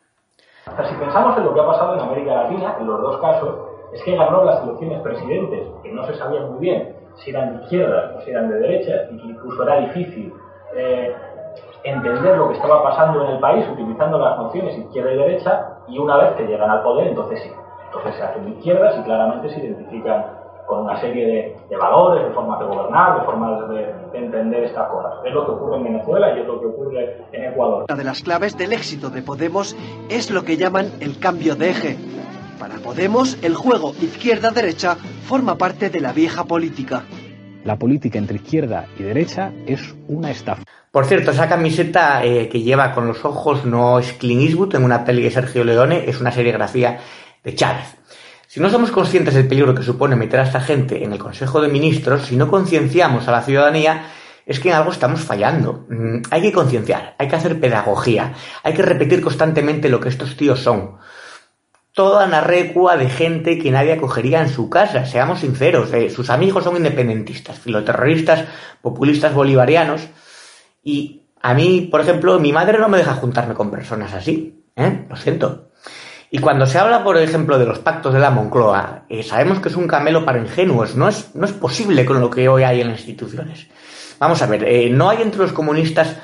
Si pensamos en lo que ha pasado en América Latina, en los dos casos, es que ganó las elecciones presidentes, que no se sabía muy bien si eran de izquierda o si eran de derecha, y que incluso era difícil eh, entender lo que estaba pasando en el país utilizando las nociones izquierda y derecha, y una vez que llegan al poder, entonces sí. Entonces se hacen de izquierdas y claramente se identifican con una serie de, valores, de formas de gobernar, de formas de, entender estas cosas. Es lo que ocurre en Venezuela y es lo que ocurre en Ecuador. Una de las claves del éxito de Podemos es lo que llaman el cambio de eje. Para Podemos, el juego izquierda-derecha forma parte de la vieja política. La política entre izquierda y derecha es una estafa. Por cierto, esa camiseta eh, que lleva con los ojos no es Clint Eastwood en una peli de Sergio Leone, es una serigrafía de Chávez. Si no somos conscientes del peligro que supone meter a esta gente en el Consejo de Ministros, si no concienciamos a la ciudadanía, es que en algo estamos fallando. Mm, hay que concienciar, hay que hacer pedagogía, hay que repetir constantemente lo que estos tíos son. Toda una recua de gente que nadie acogería en su casa, seamos sinceros. Eh, sus amigos son independentistas, filoterroristas, populistas bolivarianos. Y a mí, por ejemplo, mi madre no me deja juntarme con personas así. ¿eh? Lo siento. Y cuando se habla, por ejemplo, de los pactos de la Moncloa, eh, sabemos que es un camelo para ingenuos, no es, no es posible con lo que hoy hay en las instituciones. Vamos a ver, no hay entre los comunistas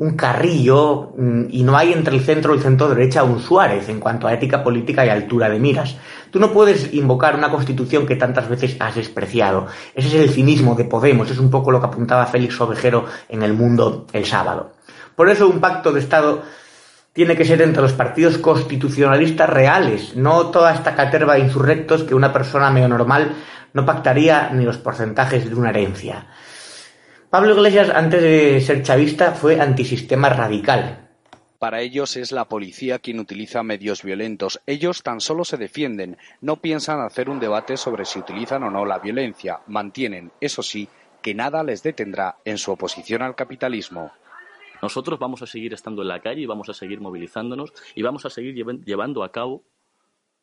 un Carrillo mm, y no hay entre el centro y el centro derecha un Suárez en cuanto a ética política y altura de miras. Tú no puedes invocar una constitución que tantas veces has despreciado. Ese es el cinismo de Podemos, es un poco lo que apuntaba Félix Ovejero en El Mundo el sábado. Por eso un pacto de Estado tiene que ser entre los partidos constitucionalistas reales, no toda esta caterva de insurrectos que una persona medio normal no pactaría ni los porcentajes de una herencia. Pablo Iglesias, antes de ser chavista, fue antisistema radical. Para ellos es la policía quien utiliza medios violentos. Ellos tan solo se defienden, no piensan hacer un debate sobre si utilizan o no la violencia. Mantienen, eso sí, que nada les detendrá en su oposición al capitalismo. Nosotros vamos a seguir estando en la calle y vamos a seguir movilizándonos y vamos a seguir llevando a cabo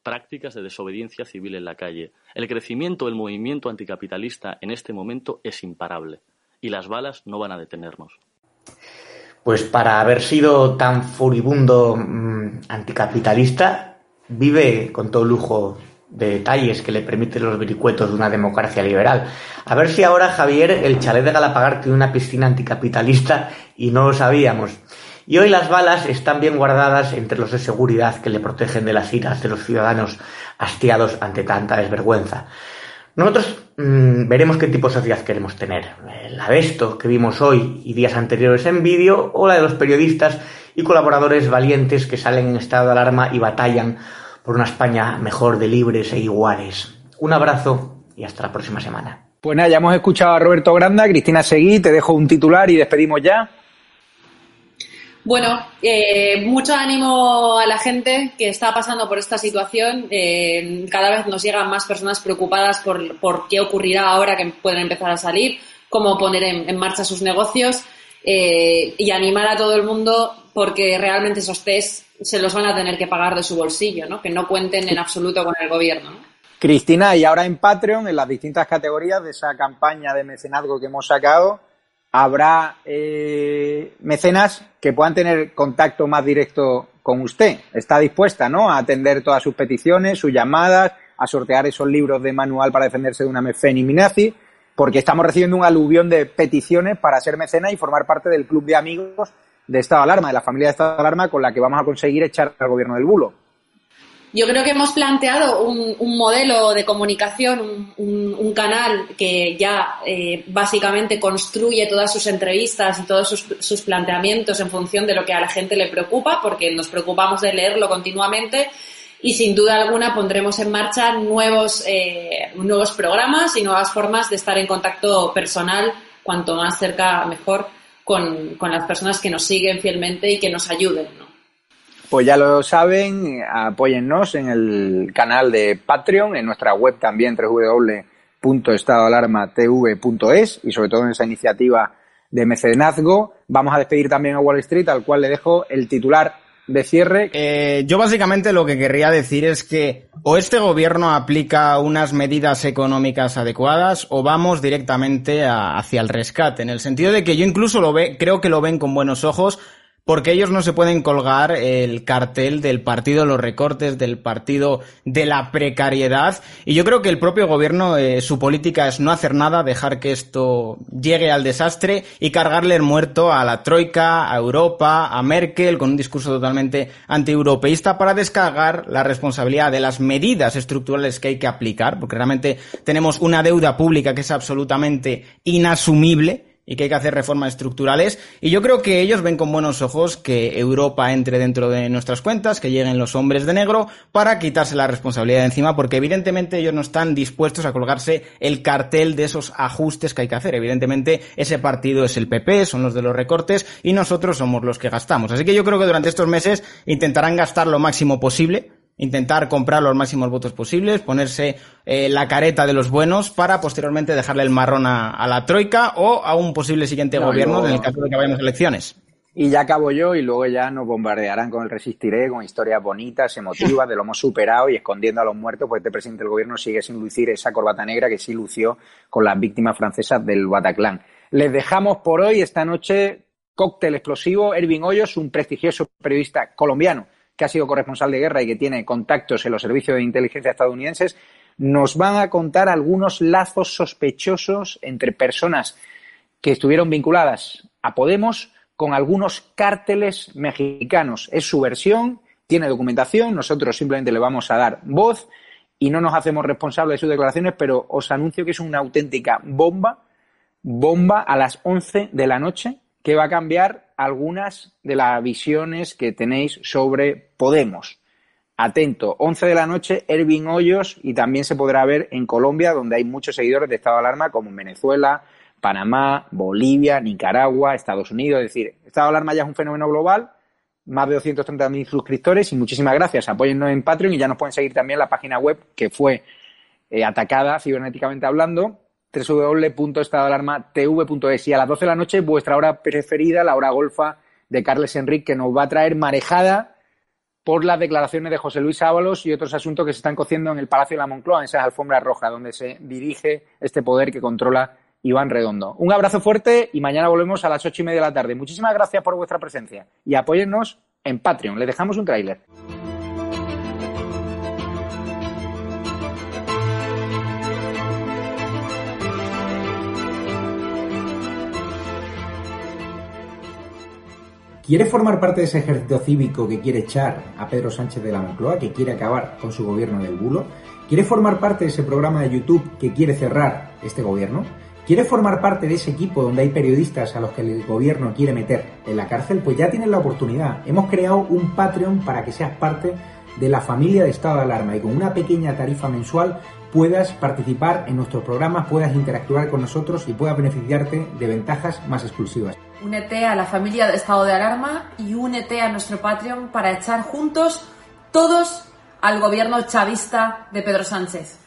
prácticas de desobediencia civil en la calle. El crecimiento del movimiento anticapitalista en este momento es imparable y las balas no van a detenernos. Pues para haber sido tan furibundo mm, anticapitalista, vive con todo lujo de detalles que le permiten los vericuetos de una democracia liberal. A ver si ahora, Javier, el chalet de Galapagar tiene una piscina anticapitalista y no lo sabíamos. Y hoy las balas están bien guardadas entre los de seguridad que le protegen de las iras de los ciudadanos hastiados ante tanta desvergüenza. Nosotros mmm, veremos qué tipo de sociedad queremos tener. La de esto que vimos hoy y días anteriores en vídeo o la de los periodistas y colaboradores valientes que salen en estado de alarma y batallan por una España mejor de libres e iguales. Un abrazo y hasta la próxima semana. Pues nada, ya hemos escuchado a Roberto Granda, Cristina Seguí, te dejo un titular y despedimos ya. Bueno, eh, mucho ánimo a la gente que está pasando por esta situación. Eh, cada vez nos llegan más personas preocupadas por, por, qué ocurrirá ahora que pueden empezar a salir, cómo poner en, marcha sus negocios eh, y animar a todo el mundo porque realmente esos test se los van a tener que pagar de su bolsillo, ¿no? que no cuenten en absoluto con el gobierno. ¿no? Cristina, y ahora en Patreon, en las distintas categorías de esa campaña de mecenazgo que hemos sacado, habrá eh, mecenas que puedan tener contacto más directo con usted. Está dispuesta, ¿no? A atender todas sus peticiones, sus llamadas, a sortear esos libros de manual para defenderse de una mefeniminazi, porque estamos recibiendo un aluvión de peticiones para ser mecena y formar parte del club de amigos de estado de alarma, de la familia de estado de alarma con la que vamos a conseguir echar al gobierno del bulo. Yo creo que hemos planteado un, un modelo de comunicación, un, un, canal que ya eh, básicamente construye todas sus entrevistas y todos sus, sus, planteamientos en función de lo que a la gente le preocupa, porque nos preocupamos de leerlo continuamente y sin duda alguna pondremos en marcha nuevos, eh, nuevos programas y nuevas formas de estar en contacto personal, cuanto más cerca mejor, con, con las personas que nos siguen fielmente y que nos ayuden. Pues ya lo saben, apóyennos en el canal de Patreon, en nuestra web también, www.estadoalarmatv.es y sobre todo en esa iniciativa de mecenazgo. Vamos a despedir también a Wall Street, al cual le dejo el titular de cierre. Eh, yo básicamente lo que querría decir es que o este gobierno aplica unas medidas económicas adecuadas o vamos directamente a, hacia el rescate, en el sentido de que yo incluso lo ve, creo que lo ven con buenos ojos porque ellos no se pueden colgar el cartel del partido de los recortes, del partido de la precariedad. Y yo creo que el propio gobierno, eh, su política es no hacer nada, dejar que esto llegue al desastre y cargarle el muerto a la Troika, a Europa, a Merkel, con un discurso totalmente antieuropeísta para descargar la responsabilidad de las medidas estructurales que hay que aplicar, porque realmente tenemos una deuda pública que es absolutamente inasumible y que hay que hacer reformas estructurales. Y yo creo que ellos ven con buenos ojos que Europa entre dentro de nuestras cuentas, que lleguen los hombres de negro para quitarse la responsabilidad de encima, porque evidentemente ellos no están dispuestos a colgarse el cartel de esos ajustes que hay que hacer. Evidentemente ese partido es el PP, son los de los recortes y nosotros somos los que gastamos. Así que yo creo que durante estos meses intentarán gastar lo máximo posible intentar comprar los máximos votos posibles, ponerse eh, la careta de los buenos para posteriormente dejarle el marrón a, a la troika o a un posible siguiente no, gobierno yo... en el caso de que vayamos a elecciones. Y ya acabo yo y luego ya nos bombardearán con el resistiré, con historias bonitas, emotivas, de lo hemos superado y escondiendo a los muertos, pues este presidente del gobierno sigue sin lucir esa corbata negra que sí lució con las víctimas francesas del Bataclan. Les dejamos por hoy, esta noche, cóctel explosivo. Ervin Hoyos, un prestigioso periodista colombiano que ha sido corresponsal de guerra y que tiene contactos en los servicios de inteligencia estadounidenses, nos van a contar algunos lazos sospechosos entre personas que estuvieron vinculadas a Podemos con algunos cárteles mexicanos. Es su versión, tiene documentación, nosotros simplemente le vamos a dar voz y no nos hacemos responsables de sus declaraciones, pero os anuncio que es una auténtica bomba, bomba a las 11 de la noche que va a cambiar algunas de las visiones que tenéis sobre Podemos. Atento, 11 de la noche, Ervin Hoyos, y también se podrá ver en Colombia, donde hay muchos seguidores de estado de alarma, como en Venezuela, Panamá, Bolivia, Nicaragua, Estados Unidos. Es decir, estado de alarma ya es un fenómeno global, más de 230.000 suscriptores, y muchísimas gracias. Apóyennos en Patreon y ya nos pueden seguir también la página web que fue eh, atacada cibernéticamente hablando www.estadoalarmatv.es y a las 12 de la noche vuestra hora preferida, la hora golfa de Carles Enrique, que nos va a traer marejada por las declaraciones de José Luis Ábalos y otros asuntos que se están cociendo en el Palacio de la Moncloa, en esas alfombras rojas, donde se dirige este poder que controla Iván Redondo. Un abrazo fuerte y mañana volvemos a las ocho y media de la tarde. Muchísimas gracias por vuestra presencia y apóyennos en Patreon. Le dejamos un tráiler. ¿Quiere formar parte de ese ejército cívico que quiere echar a Pedro Sánchez de la Moncloa, que quiere acabar con su gobierno del bulo? ¿Quiere formar parte de ese programa de YouTube que quiere cerrar este gobierno? ¿Quiere formar parte de ese equipo donde hay periodistas a los que el gobierno quiere meter en la cárcel? Pues ya tienes la oportunidad. Hemos creado un Patreon para que seas parte de la familia de estado de alarma y con una pequeña tarifa mensual puedas participar en nuestros programas, puedas interactuar con nosotros y puedas beneficiarte de ventajas más exclusivas. Únete a la familia de estado de alarma y únete a nuestro Patreon para echar juntos todos al gobierno chavista de Pedro Sánchez.